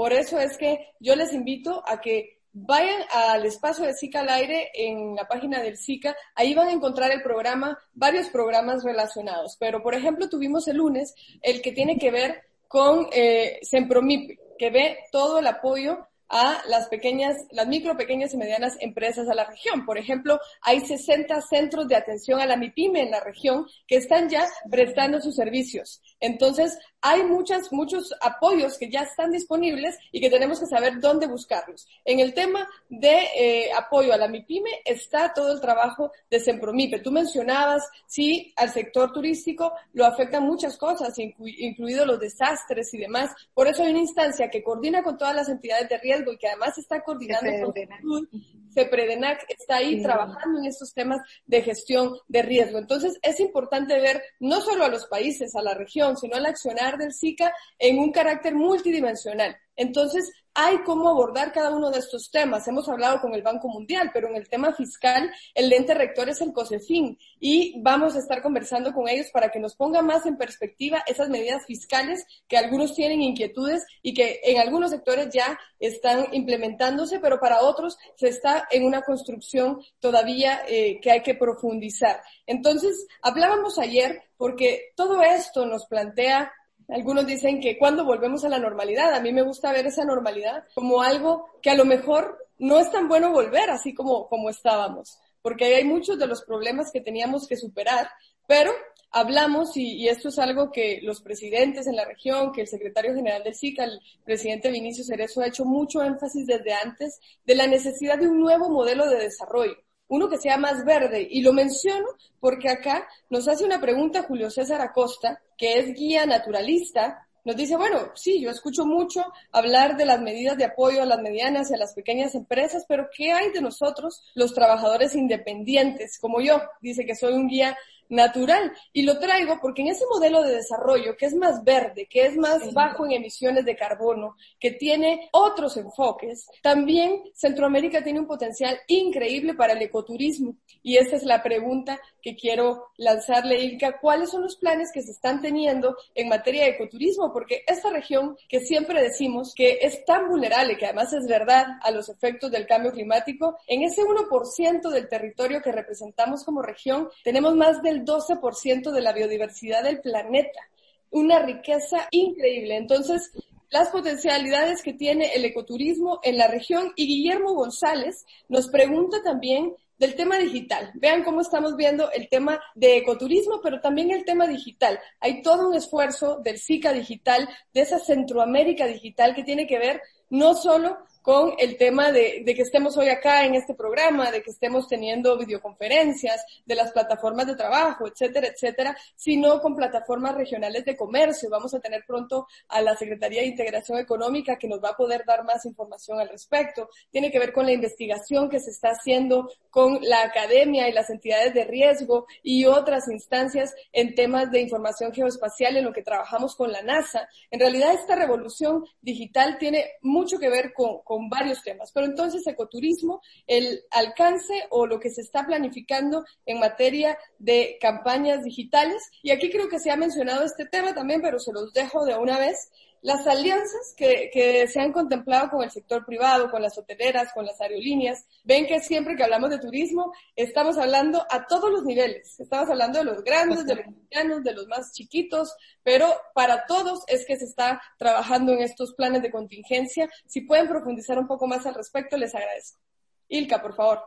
Speaker 1: Por eso es que yo les invito a que vayan al espacio de SICA al aire en la página del SICA, ahí van a encontrar el programa, varios programas relacionados, pero por ejemplo tuvimos el lunes el que tiene que ver con eh, Sempromip, que ve todo el apoyo a las pequeñas, las micro, pequeñas y medianas empresas a la región. Por ejemplo, hay 60 centros de atención a la MIPYME en la región que están ya prestando sus servicios. Entonces, hay muchas, muchos apoyos que ya están disponibles y que tenemos que saber dónde buscarlos. En el tema de eh, apoyo a la MIPYME está todo el trabajo de Sempromipe. Tú mencionabas, sí, al sector turístico lo afectan muchas cosas, incluidos los desastres y demás. Por eso hay una instancia que coordina con todas las entidades de riesgo y que además está coordinando con CEPREDENAC está ahí trabajando en estos temas de gestión de riesgo. Entonces, es importante ver no solo a los países, a la región, sino al accionar del SICA en un carácter multidimensional. Entonces, hay cómo abordar cada uno de estos temas. Hemos hablado con el Banco Mundial, pero en el tema fiscal, el ente rector es el COSEFIN y vamos a estar conversando con ellos para que nos ponga más en perspectiva esas medidas fiscales que algunos tienen inquietudes y que en algunos sectores ya están implementándose, pero para otros se está en una construcción todavía eh, que hay que profundizar. Entonces, hablábamos ayer porque todo esto nos plantea algunos dicen que cuando volvemos a la normalidad, a mí me gusta ver esa normalidad como algo que a lo mejor no es tan bueno volver así como, como estábamos, porque hay muchos de los problemas que teníamos que superar, pero hablamos, y, esto es algo que los presidentes en la región, que el secretario general del SICA, el presidente Vinicio Cerezo, ha hecho mucho énfasis desde antes de la necesidad de un nuevo modelo de desarrollo uno que sea más verde. Y lo menciono porque acá nos hace una pregunta Julio César Acosta, que es guía naturalista. Nos dice, bueno, sí, yo escucho mucho hablar de las medidas de apoyo a las medianas y a las pequeñas empresas, pero ¿qué hay de nosotros, los trabajadores independientes, como yo? Dice que soy un guía natural. Y lo traigo porque en ese modelo de desarrollo que es más verde, que es más bajo en emisiones de carbono, que tiene otros enfoques, también Centroamérica tiene un potencial increíble para el ecoturismo. Y esta es la pregunta que quiero lanzarle, Ilka. ¿Cuáles son los planes que se están teniendo en materia de ecoturismo? Porque esta región que siempre decimos que es tan vulnerable, que además es verdad, a los efectos del cambio climático, en ese 1% del territorio que representamos como región, tenemos más del 12% de la biodiversidad del planeta. Una riqueza increíble. Entonces, las potencialidades que tiene el ecoturismo en la región y Guillermo González nos pregunta también del tema digital. Vean cómo estamos viendo el tema de ecoturismo, pero también el tema digital. Hay todo un esfuerzo del SICA digital, de esa Centroamérica digital que tiene que ver no solo con el tema de, que estemos hoy acá en este programa, de que estemos teniendo videoconferencias, de las plataformas de trabajo, etcétera, etcétera, sino con plataformas regionales de comercio. Vamos a tener pronto a la Secretaría de Integración Económica que nos va a poder dar más información al respecto. Tiene que ver con la investigación que se está haciendo con la academia y las entidades de riesgo y otras instancias en temas de información geoespacial en lo que trabajamos con la NASA. En realidad esta revolución digital tiene mucho que ver con con varios temas. Pero entonces, ecoturismo, el alcance o lo que se está planificando en materia de campañas digitales. Y aquí creo que se ha mencionado este tema también, pero se los dejo de una vez las alianzas que, que, se han contemplado con el sector privado, con las hoteleras, con las aerolíneas, ven que siempre que hablamos de turismo estamos hablando a todos los niveles. Estamos hablando de los grandes, de los medianos, de los más chiquitos, pero para todos es que se está trabajando en estos planes de contingencia. Si pueden profundizar un poco más al respecto, les agradezco. Ilka, por favor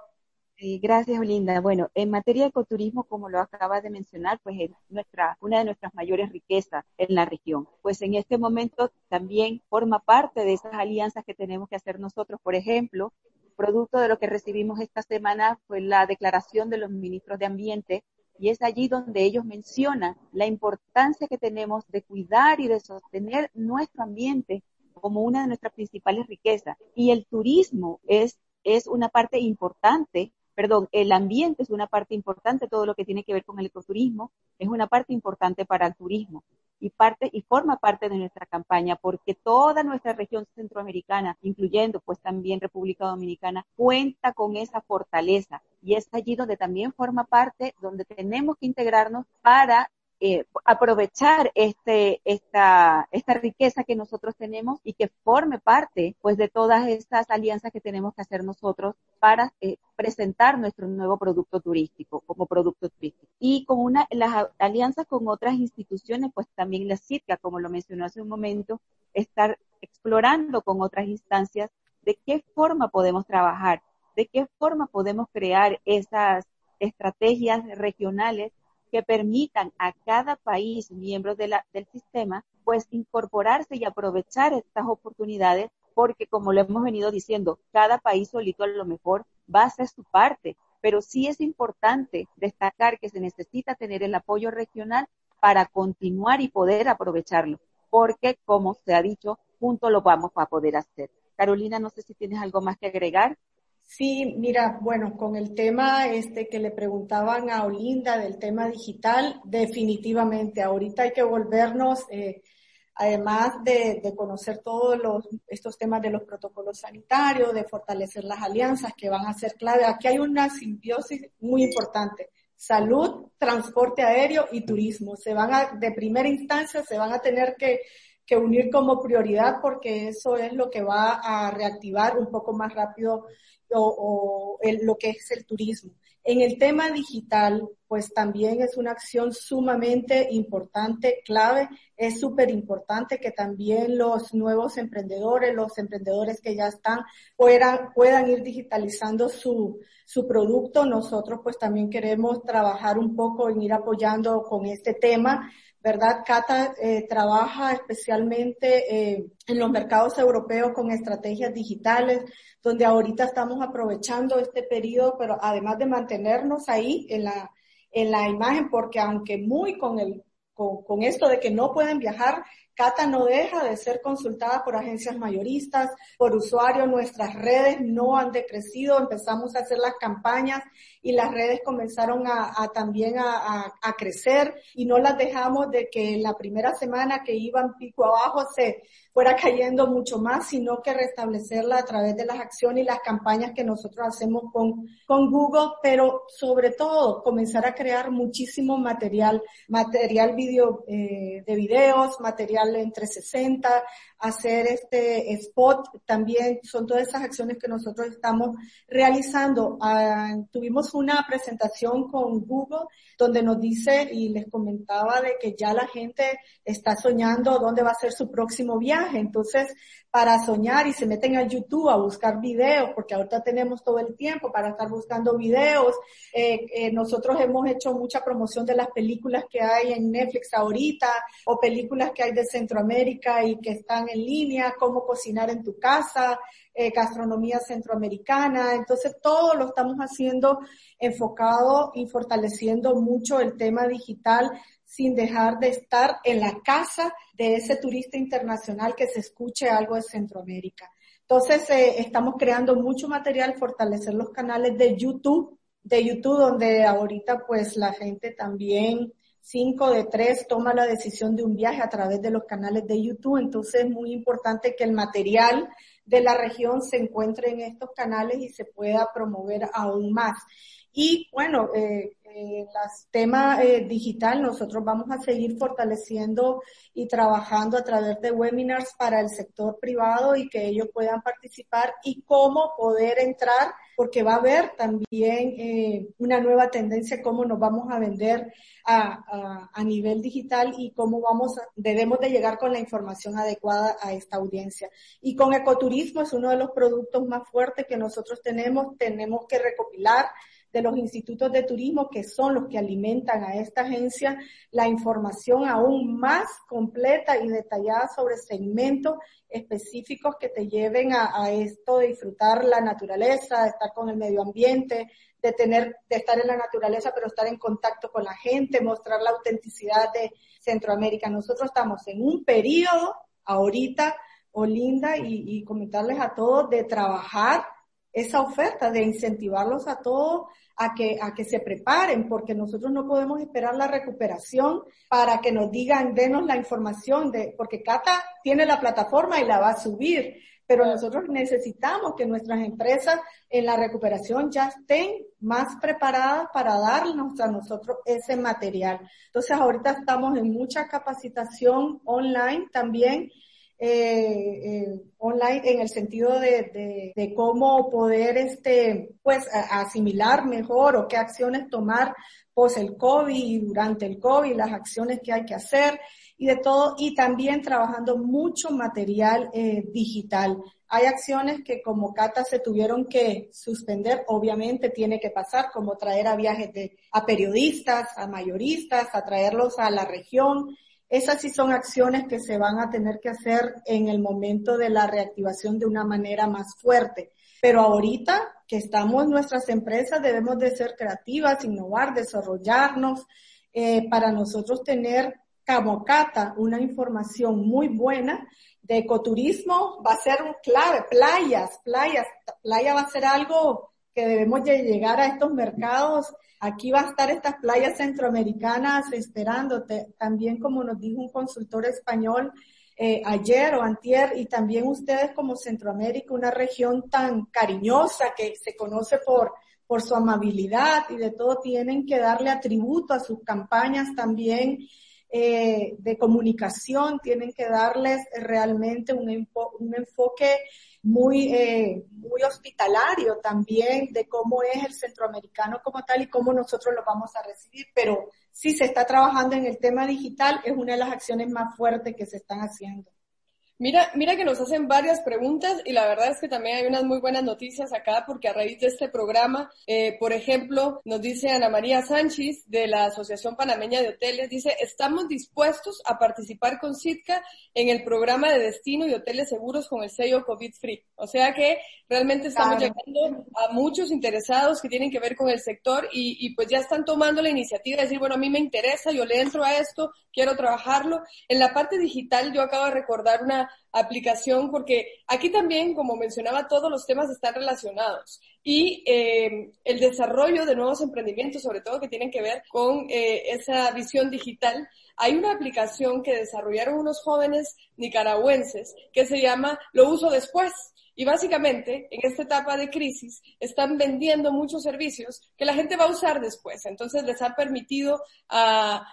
Speaker 2: gracias, Olinda. Bueno, en materia de ecoturismo, como lo acaba de mencionar, pues es nuestra, una de nuestras mayores riquezas en la región. Pues en este momento también forma parte de esas alianzas que tenemos que hacer nosotros. Por ejemplo, producto de lo que recibimos esta semana fue la declaración de los ministros de Ambiente y es allí donde ellos mencionan la importancia que tenemos de cuidar y de sostener nuestro ambiente como una de nuestras principales riquezas. Y el turismo es, es una parte importante perdón, el ambiente es una parte importante, todo lo que tiene que ver con el ecoturismo es una parte importante para el turismo y parte y forma parte de nuestra campaña porque toda nuestra región centroamericana, incluyendo pues también República Dominicana, cuenta con esa fortaleza y es allí donde también forma parte, donde tenemos que integrarnos para eh, aprovechar este, esta, esta riqueza que nosotros tenemos y que forme parte pues de todas estas alianzas que tenemos que hacer nosotros para eh, presentar nuestro nuevo producto turístico como producto turístico. Y con una, las alianzas con otras instituciones, pues también la CITCA, como lo mencionó hace un momento, estar explorando con otras instancias de qué forma podemos trabajar, de qué forma podemos crear esas estrategias regionales que permitan a cada país miembro del sistema pues incorporarse y aprovechar estas oportunidades porque como lo hemos venido diciendo, cada país solito a lo mejor va a hacer su parte, pero sí es importante destacar que se necesita tener el apoyo regional para continuar y poder aprovecharlo, porque como se ha dicho, juntos lo vamos a poder hacer. Carolina, no sé si tienes algo más que agregar.
Speaker 3: Sí, mira, bueno, con el tema este que le preguntaban a Olinda del tema digital, definitivamente, ahorita hay que volvernos, eh, además de, de, conocer todos los, estos temas de los protocolos sanitarios, de fortalecer las alianzas que van a ser clave. Aquí hay una simbiosis muy importante. Salud, transporte aéreo y turismo. Se van a, de primera instancia, se van a tener que que unir como prioridad porque eso es lo que va a reactivar un poco más rápido o, lo que es el turismo. En el tema digital, pues también es una acción sumamente importante, clave. Es súper importante que también los nuevos emprendedores, los emprendedores que ya están, puedan, puedan ir digitalizando su, su producto. Nosotros pues también queremos trabajar un poco en ir apoyando con este tema ¿verdad? Cata eh, trabaja especialmente eh, en los mercados europeos con estrategias digitales, donde ahorita estamos aprovechando este periodo, pero además de mantenernos ahí en la, en la imagen, porque aunque muy con el, con, con esto de que no pueden viajar, Cata no deja de ser consultada por agencias mayoristas, por usuarios, nuestras redes no han decrecido, empezamos a hacer las campañas y las redes comenzaron a, también a, a, crecer y no las dejamos de que la primera semana que iban pico abajo se fuera cayendo mucho más, sino que restablecerla a través de las acciones y las campañas que nosotros hacemos con, con Google, pero sobre todo comenzar a crear muchísimo material, material video, eh, de videos, material entre 60, hacer este spot también, son todas esas acciones que nosotros estamos realizando. Ah, tuvimos una presentación con Google donde nos dice y les comentaba de que ya la gente está soñando dónde va a ser su próximo viaje. Entonces, para soñar y se meten a YouTube a buscar videos, porque ahorita tenemos todo el tiempo para estar buscando videos. Eh, eh, nosotros hemos hecho mucha promoción de las películas que hay en Netflix ahorita o películas que hay de Centroamérica y que están en línea, cómo cocinar en tu casa, eh, gastronomía centroamericana. Entonces todo lo estamos haciendo enfocado y fortaleciendo mucho el tema digital sin dejar de estar en la casa de ese turista internacional que se escuche algo de Centroamérica. Entonces, eh, estamos creando mucho material, fortalecer los canales de YouTube, de YouTube, donde ahorita pues la gente también, cinco de tres, toma la decisión de un viaje a través de los canales de YouTube. Entonces, es muy importante que el material de la región se encuentre en estos canales y se pueda promover aún más. Y bueno, eh, eh, las temas eh, digital, nosotros vamos a seguir fortaleciendo y trabajando a través de webinars para el sector privado y que ellos puedan participar y cómo poder entrar, porque va a haber también eh, una nueva tendencia, cómo nos vamos a vender a, a, nivel digital y cómo vamos, a, debemos de llegar con la información adecuada a esta audiencia. Y con ecoturismo es uno de los productos más fuertes que nosotros tenemos, tenemos que recopilar de los institutos de turismo, que son los que alimentan a esta agencia, la información aún más completa y detallada sobre segmentos específicos que te lleven a, esto de disfrutar la naturaleza, de estar con el medio ambiente, de tener, de estar en la naturaleza, pero estar en contacto con la gente, mostrar la autenticidad de Centroamérica. Nosotros estamos en un periodo ahorita, Olinda, y, y comentarles a todos de trabajar esa oferta, de incentivarlos a todos a que, a que se preparen, porque nosotros no podemos esperar la recuperación para que nos digan, denos la información de, porque Cata tiene la plataforma y la va a subir, pero nosotros necesitamos que nuestras empresas en la recuperación ya estén más preparadas para darnos a nosotros ese material. Entonces ahorita estamos en mucha capacitación online también eh, eh, online en el sentido de, de, cómo poder este pues asimilar mejor o qué acciones tomar post el COVID y durante el COVID, las acciones que hay que hacer y de todo, y también trabajando mucho material eh, digital. Hay acciones que como Cata se tuvieron que suspender, obviamente tiene que pasar, como traer a viajes de, a periodistas, a mayoristas, a traerlos a la región, esas sí son acciones que se van a tener que hacer en el momento de la reactivación de una manera más fuerte. Pero ahorita que estamos nuestras empresas debemos de ser creativas, innovar, desarrollarnos eh, para nosotros tener como Cata una información muy buena de ecoturismo. Va a ser un clave, playas, playas, playa va a ser algo que debemos de llegar a estos mercados Aquí va a estar estas playas centroamericanas esperándote, también como nos dijo un consultor español eh, ayer o antier, y también ustedes como Centroamérica, una región tan cariñosa que se conoce por, por su amabilidad y de todo, tienen que darle atributo a sus campañas también eh, de comunicación, tienen que darles realmente un, un enfoque muy, eh, muy hospitalario también de cómo es el centroamericano como tal y cómo nosotros lo vamos a recibir, pero si se está trabajando en el tema digital, es una de las acciones más fuertes que se están haciendo.
Speaker 1: Mira, mira que nos hacen varias preguntas y la verdad es que también hay unas muy buenas noticias acá porque a raíz de este programa, eh, por ejemplo, nos dice Ana María Sánchez de la Asociación Panameña de Hoteles, dice, estamos dispuestos a participar con Sitka en el programa de destino y hoteles seguros con el sello COVID Free. O sea que realmente estamos llegando a muchos interesados que tienen que ver con el sector y, y pues ya están tomando la iniciativa de decir, bueno, a mí me interesa, yo le entro a esto, quiero trabajarlo. En la parte digital yo acabo de recordar una aplicación, porque aquí también, como mencionaba, todos los temas están relacionados y eh, el desarrollo de nuevos emprendimientos, sobre todo que tienen que ver con eh, esa visión digital. Hay una aplicación que desarrollaron unos jóvenes nicaragüenses que se llama Lo uso después y básicamente, en esta etapa de crisis, están vendiendo muchos servicios que la gente va a usar después. Entonces, les ha permitido a,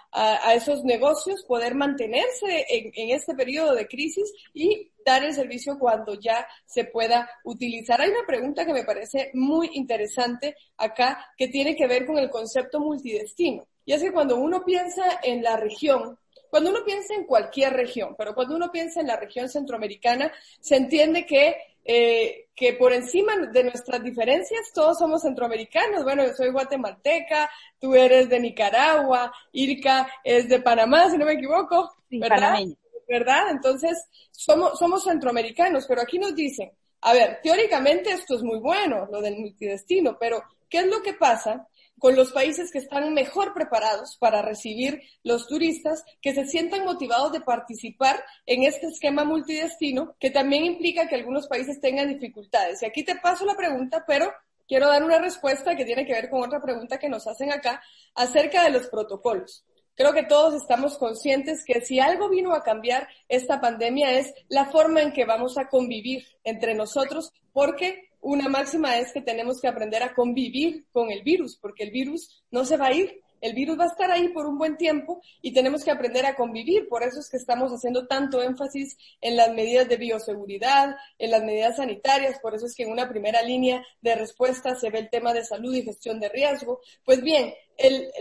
Speaker 1: esos negocios poder mantenerse en, en, este periodo de crisis y dar el servicio cuando ya se pueda utilizar. Hay una pregunta que me parece muy interesante acá que tiene que ver con el concepto multidestino. Y es que cuando uno piensa en la región, cuando uno piensa en cualquier región, pero cuando uno piensa en la región centroamericana, se entiende que eh, que por encima de nuestras diferencias todos somos centroamericanos. Bueno, yo soy guatemalteca, tú eres de Nicaragua, Irka es de Panamá, si no me equivoco. ¿verdad? ¿Verdad? Entonces, somos, somos centroamericanos, pero aquí nos dicen, a ver, teóricamente esto es muy bueno, lo del multidestino, pero ¿qué es lo que pasa con los países que están mejor preparados para recibir los turistas, que se sientan motivados de participar en este esquema multidestino, que también implica que algunos países tengan dificultades. Y aquí te paso la pregunta, pero quiero dar una respuesta que tiene que ver con otra pregunta que nos hacen acá acerca de los protocolos. Creo que todos estamos conscientes que si algo vino a cambiar esta pandemia es la forma en que vamos a convivir entre nosotros, porque una máxima es que tenemos que aprender a convivir con el virus, porque el virus no se va a ir. El virus va a estar ahí por un buen tiempo y tenemos que aprender a convivir. Por eso es que estamos haciendo tanto énfasis en las medidas de bioseguridad, en las medidas sanitarias. Por eso es que en una primera línea de respuesta se ve el tema de salud y gestión de riesgo. Pues bien,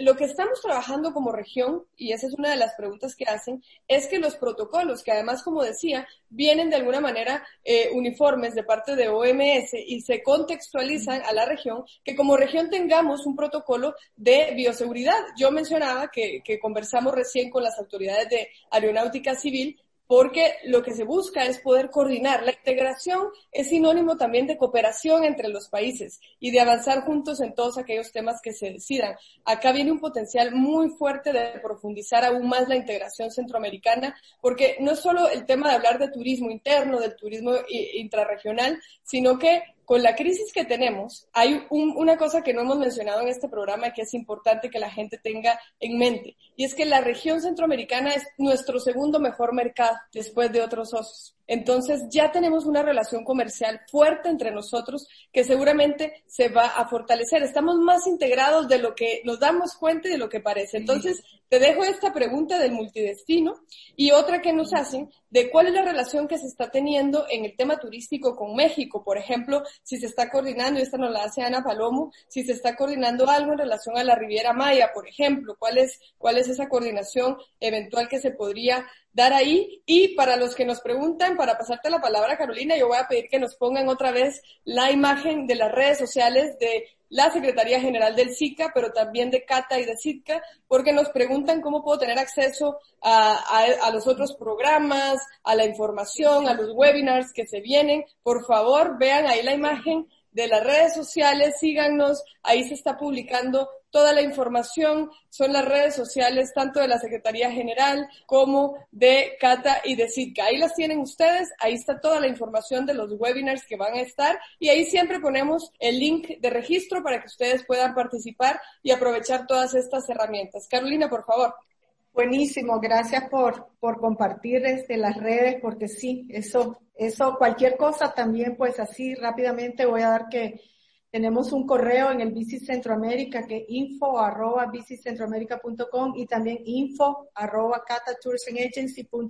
Speaker 1: lo que estamos trabajando como región, y esa es una de las preguntas que hacen, es que los protocolos, que además, como decía, vienen de alguna manera eh, uniformes de parte de OMS y se contextualizan a la región, que como región tengamos un protocolo de bioseguridad. Yo mencionaba que conversamos recién con las autoridades de aeronáutica civil porque lo que se busca es poder coordinar. La integración es sinónimo también de cooperación entre los países y de avanzar juntos en todos aquellos temas que se decidan. Acá viene un potencial muy fuerte de profundizar aún más la integración centroamericana, porque no es solo el tema de hablar de turismo interno, del turismo intrarregional, sino que con la crisis que tenemos, hay una cosa que no hemos mencionado en este programa que es importante que la gente tenga en mente, y es que la región centroamericana es nuestro segundo mejor mercado después de otros socios. Entonces ya tenemos una relación comercial fuerte entre nosotros que seguramente se va a fortalecer. Estamos más integrados de lo que nos damos cuenta y de lo que parece. Entonces, te dejo esta pregunta del multidestino y otra que nos hacen de cuál es la relación que se está teniendo en el tema turístico con México. Por ejemplo, si se está coordinando, y esta nos la hace Ana Palomo, si se está coordinando algo en relación a la Riviera Maya, por ejemplo, cuál es, cuál es esa coordinación eventual que se podría dar ahí. Y para los que nos preguntan, para pasarte la palabra, Carolina, yo voy a pedir que nos pongan otra vez la imagen de las redes sociales de la Secretaría General del SICA, pero también de CATA y de SITCA, porque nos preguntan cómo puedo tener acceso a, a, los otros programas, a la información, a los webinars que se vienen. Por favor, vean ahí la imagen de las redes sociales, síganos, ahí se está publicando toda la información, son las redes sociales tanto de la Secretaría General como de Cata y de Sitka. Ahí las tienen ustedes, ahí está toda la información de los webinars que van a estar y ahí siempre ponemos el link de registro para que ustedes puedan participar y aprovechar todas estas herramientas. Carolina, por favor.
Speaker 3: Buenísimo, gracias por, por compartir desde las redes, porque sí, eso, eso, cualquier cosa también, pues así rápidamente voy a dar que tenemos un correo en el Visit Centroamérica que es info arroba visitcentroamerica.com y también info arroba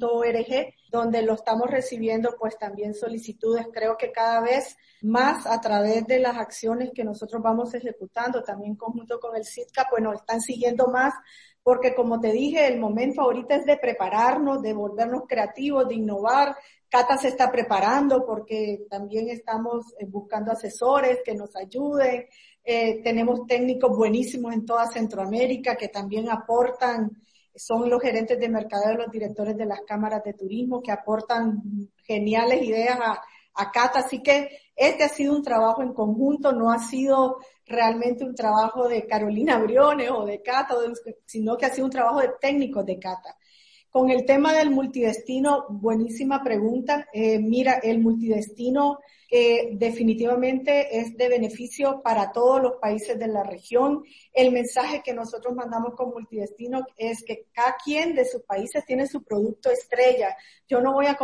Speaker 3: org donde lo estamos recibiendo pues también solicitudes, creo que cada vez más a través de las acciones que nosotros vamos ejecutando, también conjunto con el CITCA, pues nos están siguiendo más porque como te dije, el momento ahorita es de prepararnos, de volvernos creativos, de innovar. Cata se está preparando porque también estamos eh, buscando asesores que nos ayuden. Eh, tenemos técnicos buenísimos en toda Centroamérica que también aportan, son los gerentes de mercadeo, los directores de las cámaras de turismo que aportan geniales ideas a, a Cata. Así que este ha sido un trabajo en conjunto, no ha sido realmente un trabajo de Carolina Briones o de Cata, sino que ha sido un trabajo de técnicos de Cata. Con el tema del multidestino, buenísima pregunta. Eh, mira, el multidestino eh, definitivamente es de beneficio para todos los países de la región. El mensaje que nosotros mandamos con multidestino es que cada quien de sus países tiene su producto estrella. Yo no voy a,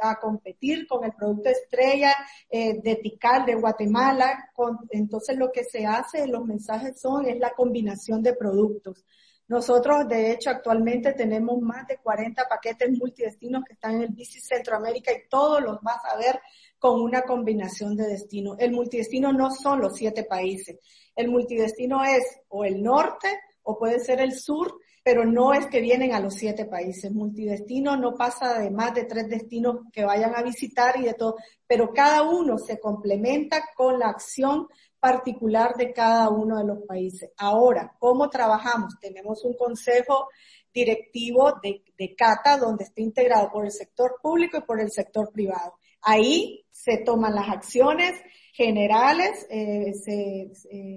Speaker 3: a competir con el producto estrella eh, de Tikal, de Guatemala. entonces lo que se hace, los mensajes son, es la combinación de productos. Nosotros, de hecho, actualmente tenemos más de 40 paquetes multidestinos que están en el Bici Centroamérica y todos los vas a ver con una combinación de destinos. El multidestino no son los siete países. El multidestino es o el norte o puede ser el sur, pero no es que vienen a los siete países. Multidestino no pasa de más de tres destinos que vayan a visitar y de todo, pero cada uno se complementa con la acción particular de cada uno de los países. Ahora, ¿cómo trabajamos? Tenemos un consejo directivo de, CATA donde está integrado por el sector público y por el sector privado. Ahí se toman las acciones generales, eh, se,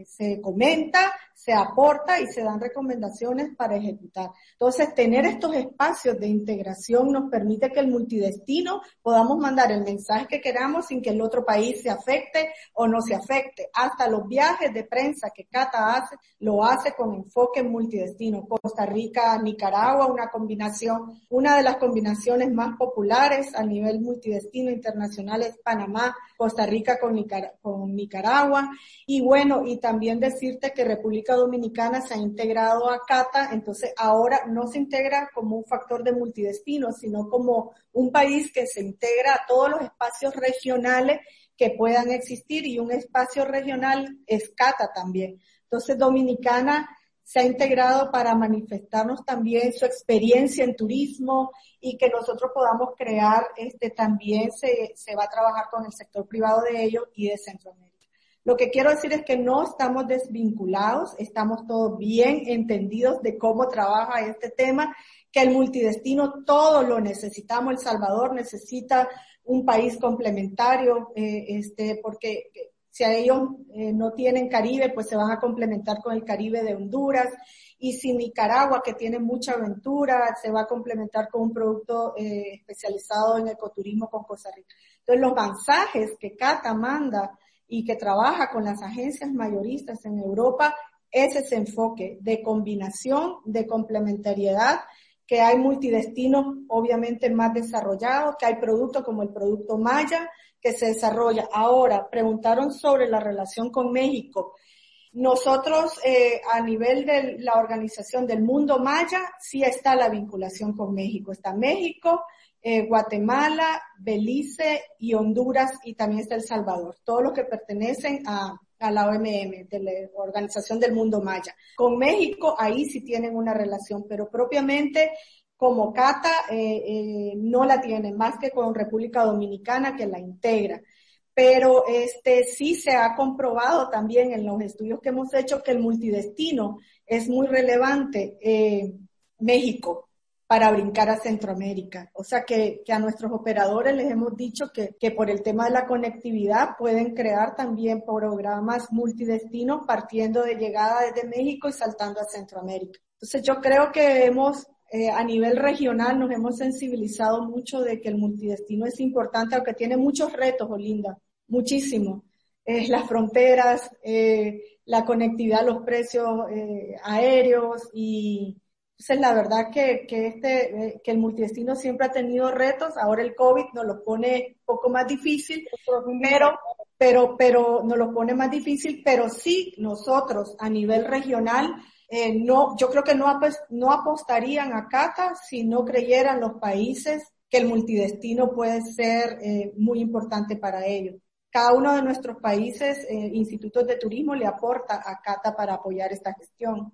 Speaker 3: se, comenta, se aporta y se dan recomendaciones para ejecutar. Entonces, tener estos espacios de integración nos permite que el multidestino podamos mandar el mensaje que queramos sin que el otro país se afecte o no se afecte. Hasta los viajes de prensa que Cata hace, lo hace con enfoque multidestino. Costa Rica, Nicaragua, una combinación, una de las combinaciones más populares a nivel multidestino internacional es Panamá, Costa Rica con Nicaragua con Nicaragua. Y bueno, y también decirte que República Dominicana se ha integrado a CATA, entonces ahora no se integra como un factor de multidestino, sino como un país que se integra a todos los espacios regionales que puedan existir y un espacio regional es CATA también. Entonces Dominicana se ha integrado para manifestarnos también su experiencia en turismo y que nosotros podamos crear, este, también se, se va a trabajar con el sector privado de ellos y de Centroamérica. Lo que quiero decir es que no estamos desvinculados, estamos todos bien entendidos de cómo trabaja este tema, que el multidestino todo lo necesitamos, El Salvador necesita un país complementario, eh, este, porque si a ellos eh, no tienen Caribe, pues se van a complementar con el Caribe de Honduras. Y si Nicaragua, que tiene mucha aventura, se va a complementar con un producto eh, especializado en ecoturismo con Costa Rica. Entonces, los mensajes que Cata manda y que trabaja con las agencias mayoristas en Europa es ese enfoque de combinación, de complementariedad que hay multidestinos obviamente más desarrollados, que hay productos como el producto Maya que se desarrolla. Ahora, preguntaron sobre la relación con México. Nosotros, eh, a nivel de la organización del mundo Maya, sí está la vinculación con México. Está México, eh, Guatemala, Belice y Honduras y también está El Salvador. Todos los que pertenecen a, a la OMM, de la Organización del Mundo Maya. Con México, ahí sí tienen una relación, pero propiamente como Cata eh, eh, no la tienen, más que con República Dominicana que la integra. Pero este sí se ha comprobado también en los estudios que hemos hecho que el multidestino es muy relevante. Eh, México, para brincar a Centroamérica. O sea que, que, a nuestros operadores les hemos dicho que, que por el tema de la conectividad pueden crear también programas multidestinos partiendo de llegada desde México y saltando a Centroamérica. Entonces yo creo que hemos, eh, a nivel regional, nos hemos sensibilizado mucho de que el multidestino es importante, aunque tiene muchos retos, Olinda, muchísimo. Eh, las fronteras, eh, la conectividad, los precios eh, aéreos y, entonces, la verdad que, que, este, eh, que el multidestino siempre ha tenido retos, ahora el COVID nos lo pone un poco más difícil, pero, pero, pero nos lo pone más difícil, pero sí nosotros a nivel regional, eh, no, yo creo que no, no apostarían a CATA si no creyeran los países que el multidestino puede ser eh, muy importante para ellos. Cada uno de nuestros países, eh, institutos de turismo, le aporta a CATA para apoyar esta gestión.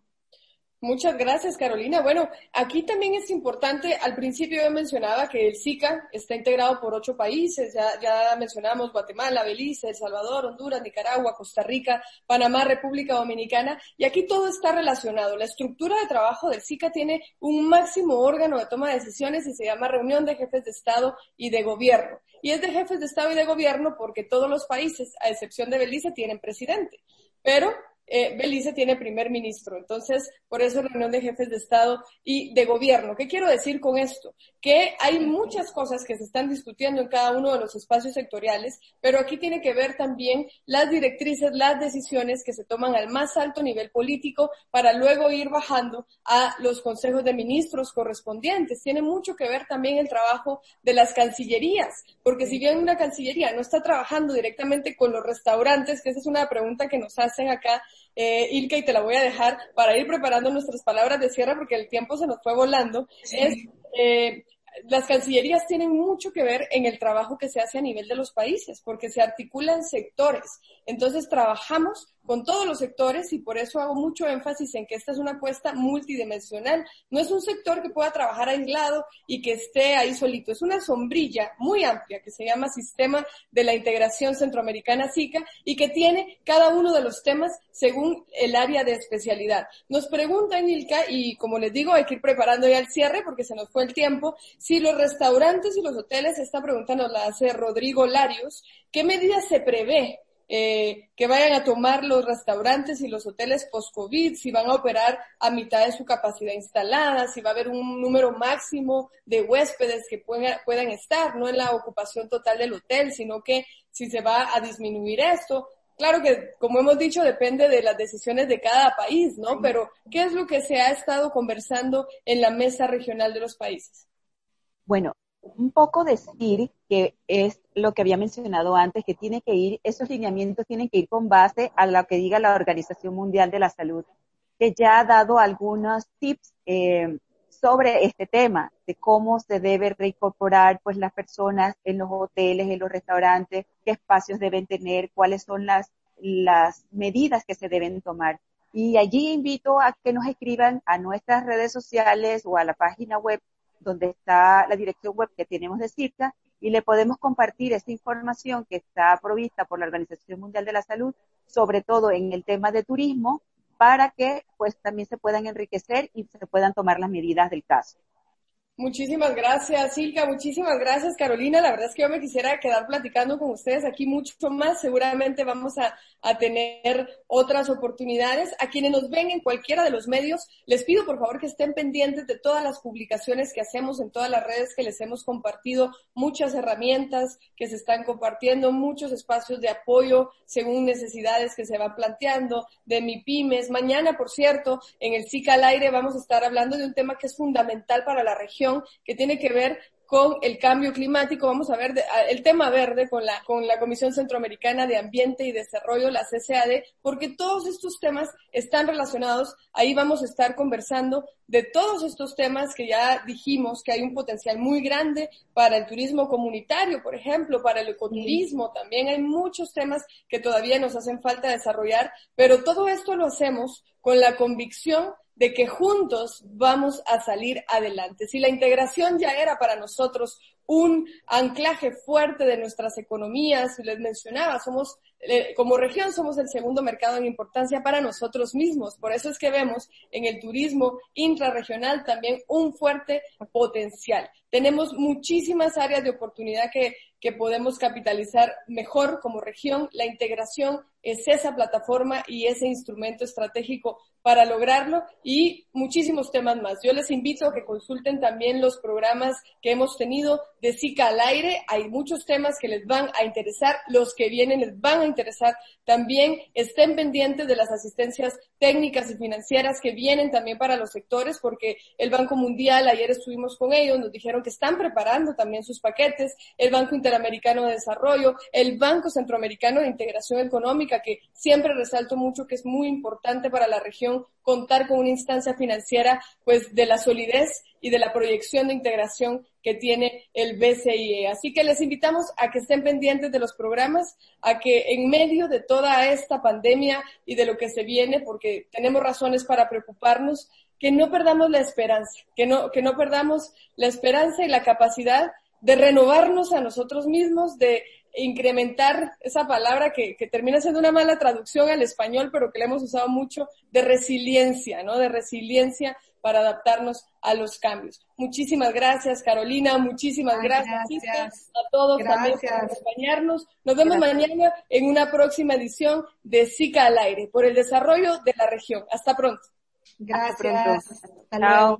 Speaker 1: Muchas gracias, Carolina. Bueno, aquí también es importante, al principio yo mencionaba que el SICA está integrado por ocho países, ya, ya mencionamos Guatemala, Belice, El Salvador, Honduras, Nicaragua, Costa Rica, Panamá, República Dominicana, y aquí todo está relacionado. La estructura de trabajo del SICA tiene un máximo órgano de toma de decisiones y se llama Reunión de Jefes de Estado y de Gobierno. Y es de jefes de Estado y de Gobierno porque todos los países, a excepción de Belice, tienen presidente. Pero eh, Belice tiene primer ministro. Entonces, por eso reunión de jefes de Estado y de gobierno. ¿Qué quiero decir con esto? Que hay muchas cosas que se están discutiendo en cada uno de los espacios sectoriales, pero aquí tiene que ver también las directrices, las decisiones que se toman al más alto nivel político para luego ir bajando a los consejos de ministros correspondientes. Tiene mucho que ver también el trabajo de las cancillerías, porque si bien una cancillería no está trabajando directamente con los restaurantes, que esa es una pregunta que nos hacen acá, eh, Ilka, y te la voy a dejar para ir preparando nuestras palabras de cierre porque el tiempo se nos fue volando, es eh, las cancillerías tienen mucho que ver en el trabajo que se hace a nivel de los países, porque se articulan sectores. Entonces trabajamos con todos los sectores y por eso hago mucho énfasis en que esta es una apuesta multidimensional. No es un sector que pueda trabajar aislado y que esté ahí solito. Es una sombrilla muy amplia que se llama Sistema de la Integración Centroamericana SICA y que tiene cada uno de los temas según el área de especialidad. Nos preguntan, Ilka, y como les digo, hay que ir preparando ya el cierre porque se nos fue el tiempo, si los restaurantes y los hoteles, esta pregunta nos la hace Rodrigo Larios, ¿qué medidas se prevé eh, que vayan a tomar los restaurantes y los hoteles post-COVID, si van a operar a mitad de su capacidad instalada, si va a haber un número máximo de huéspedes que puedan, puedan estar, no en la ocupación total del hotel, sino que si se va a disminuir esto. Claro que, como hemos dicho, depende de las decisiones de cada país, ¿no? Pero, ¿qué es lo que se ha estado conversando en la mesa regional de los países?
Speaker 2: Bueno, un poco decir que es lo que había mencionado antes, que tiene que ir, esos lineamientos tienen que ir con base a lo que diga la Organización Mundial de la Salud, que ya ha dado algunos tips eh, sobre este tema, de cómo se debe reincorporar pues las personas en los hoteles, en los restaurantes, qué espacios deben tener, cuáles son las, las medidas que se deben tomar. Y allí invito a que nos escriban a nuestras redes sociales o a la página web donde está la dirección web que tenemos de CIRCA y le podemos compartir esta información que está provista por la Organización Mundial de la Salud, sobre todo en el tema de turismo, para que pues también se puedan enriquecer y se puedan tomar las medidas del caso.
Speaker 1: Muchísimas gracias, Silka. Muchísimas gracias, Carolina. La verdad es que yo me quisiera quedar platicando con ustedes aquí mucho más. Seguramente vamos a, a, tener otras oportunidades. A quienes nos ven en cualquiera de los medios, les pido por favor que estén pendientes de todas las publicaciones que hacemos en todas las redes que les hemos compartido, muchas herramientas que se están compartiendo, muchos espacios de apoyo según necesidades que se van planteando, de mi pymes. Mañana, por cierto, en el SICA al aire vamos a estar hablando de un tema que es fundamental para la región que tiene que ver con el cambio climático. Vamos a ver el tema verde con la, con la Comisión Centroamericana de Ambiente y Desarrollo, la CCAD, porque todos estos temas están relacionados. Ahí vamos a estar conversando de todos estos temas que ya dijimos que hay un potencial muy grande para el turismo comunitario, por ejemplo, para el ecoturismo. También hay muchos temas que todavía nos hacen falta desarrollar, pero todo esto lo hacemos con la convicción de que juntos vamos a salir adelante. Si la integración ya era para nosotros un anclaje fuerte de nuestras economías, les mencionaba, somos eh, como región somos el segundo mercado en importancia para nosotros mismos. Por eso es que vemos en el turismo intrarregional también un fuerte potencial. Tenemos muchísimas áreas de oportunidad que, que podemos capitalizar mejor como región. La integración es esa plataforma y ese instrumento estratégico para lograrlo y muchísimos temas más. Yo les invito a que consulten también los programas que hemos tenido de SICA al aire. Hay muchos temas que les van a interesar, los que vienen les van a interesar. También estén pendientes de las asistencias técnicas y financieras que vienen también para los sectores, porque el Banco Mundial, ayer estuvimos con ellos, nos dijeron que están preparando también sus paquetes, el Banco Interamericano de Desarrollo, el Banco Centroamericano de Integración Económica, que siempre resalto mucho que es muy importante para la región contar con una instancia financiera pues de la solidez y de la proyección de integración que tiene el BCIE. Así que les invitamos a que estén pendientes de los programas, a que en medio de toda esta pandemia y de lo que se viene, porque tenemos razones para preocuparnos, que no perdamos la esperanza, que no, que no perdamos la esperanza y la capacidad de renovarnos a nosotros mismos, de incrementar esa palabra que, que, termina siendo una mala traducción al español, pero que le hemos usado mucho, de resiliencia, ¿no? De resiliencia para adaptarnos a los cambios. Muchísimas gracias, Carolina. Muchísimas gracias, a todos también por acompañarnos. Nos vemos mañana en una próxima edición de SICA al aire por el desarrollo de la región. Hasta pronto.
Speaker 3: Gracias.
Speaker 2: Hasta luego.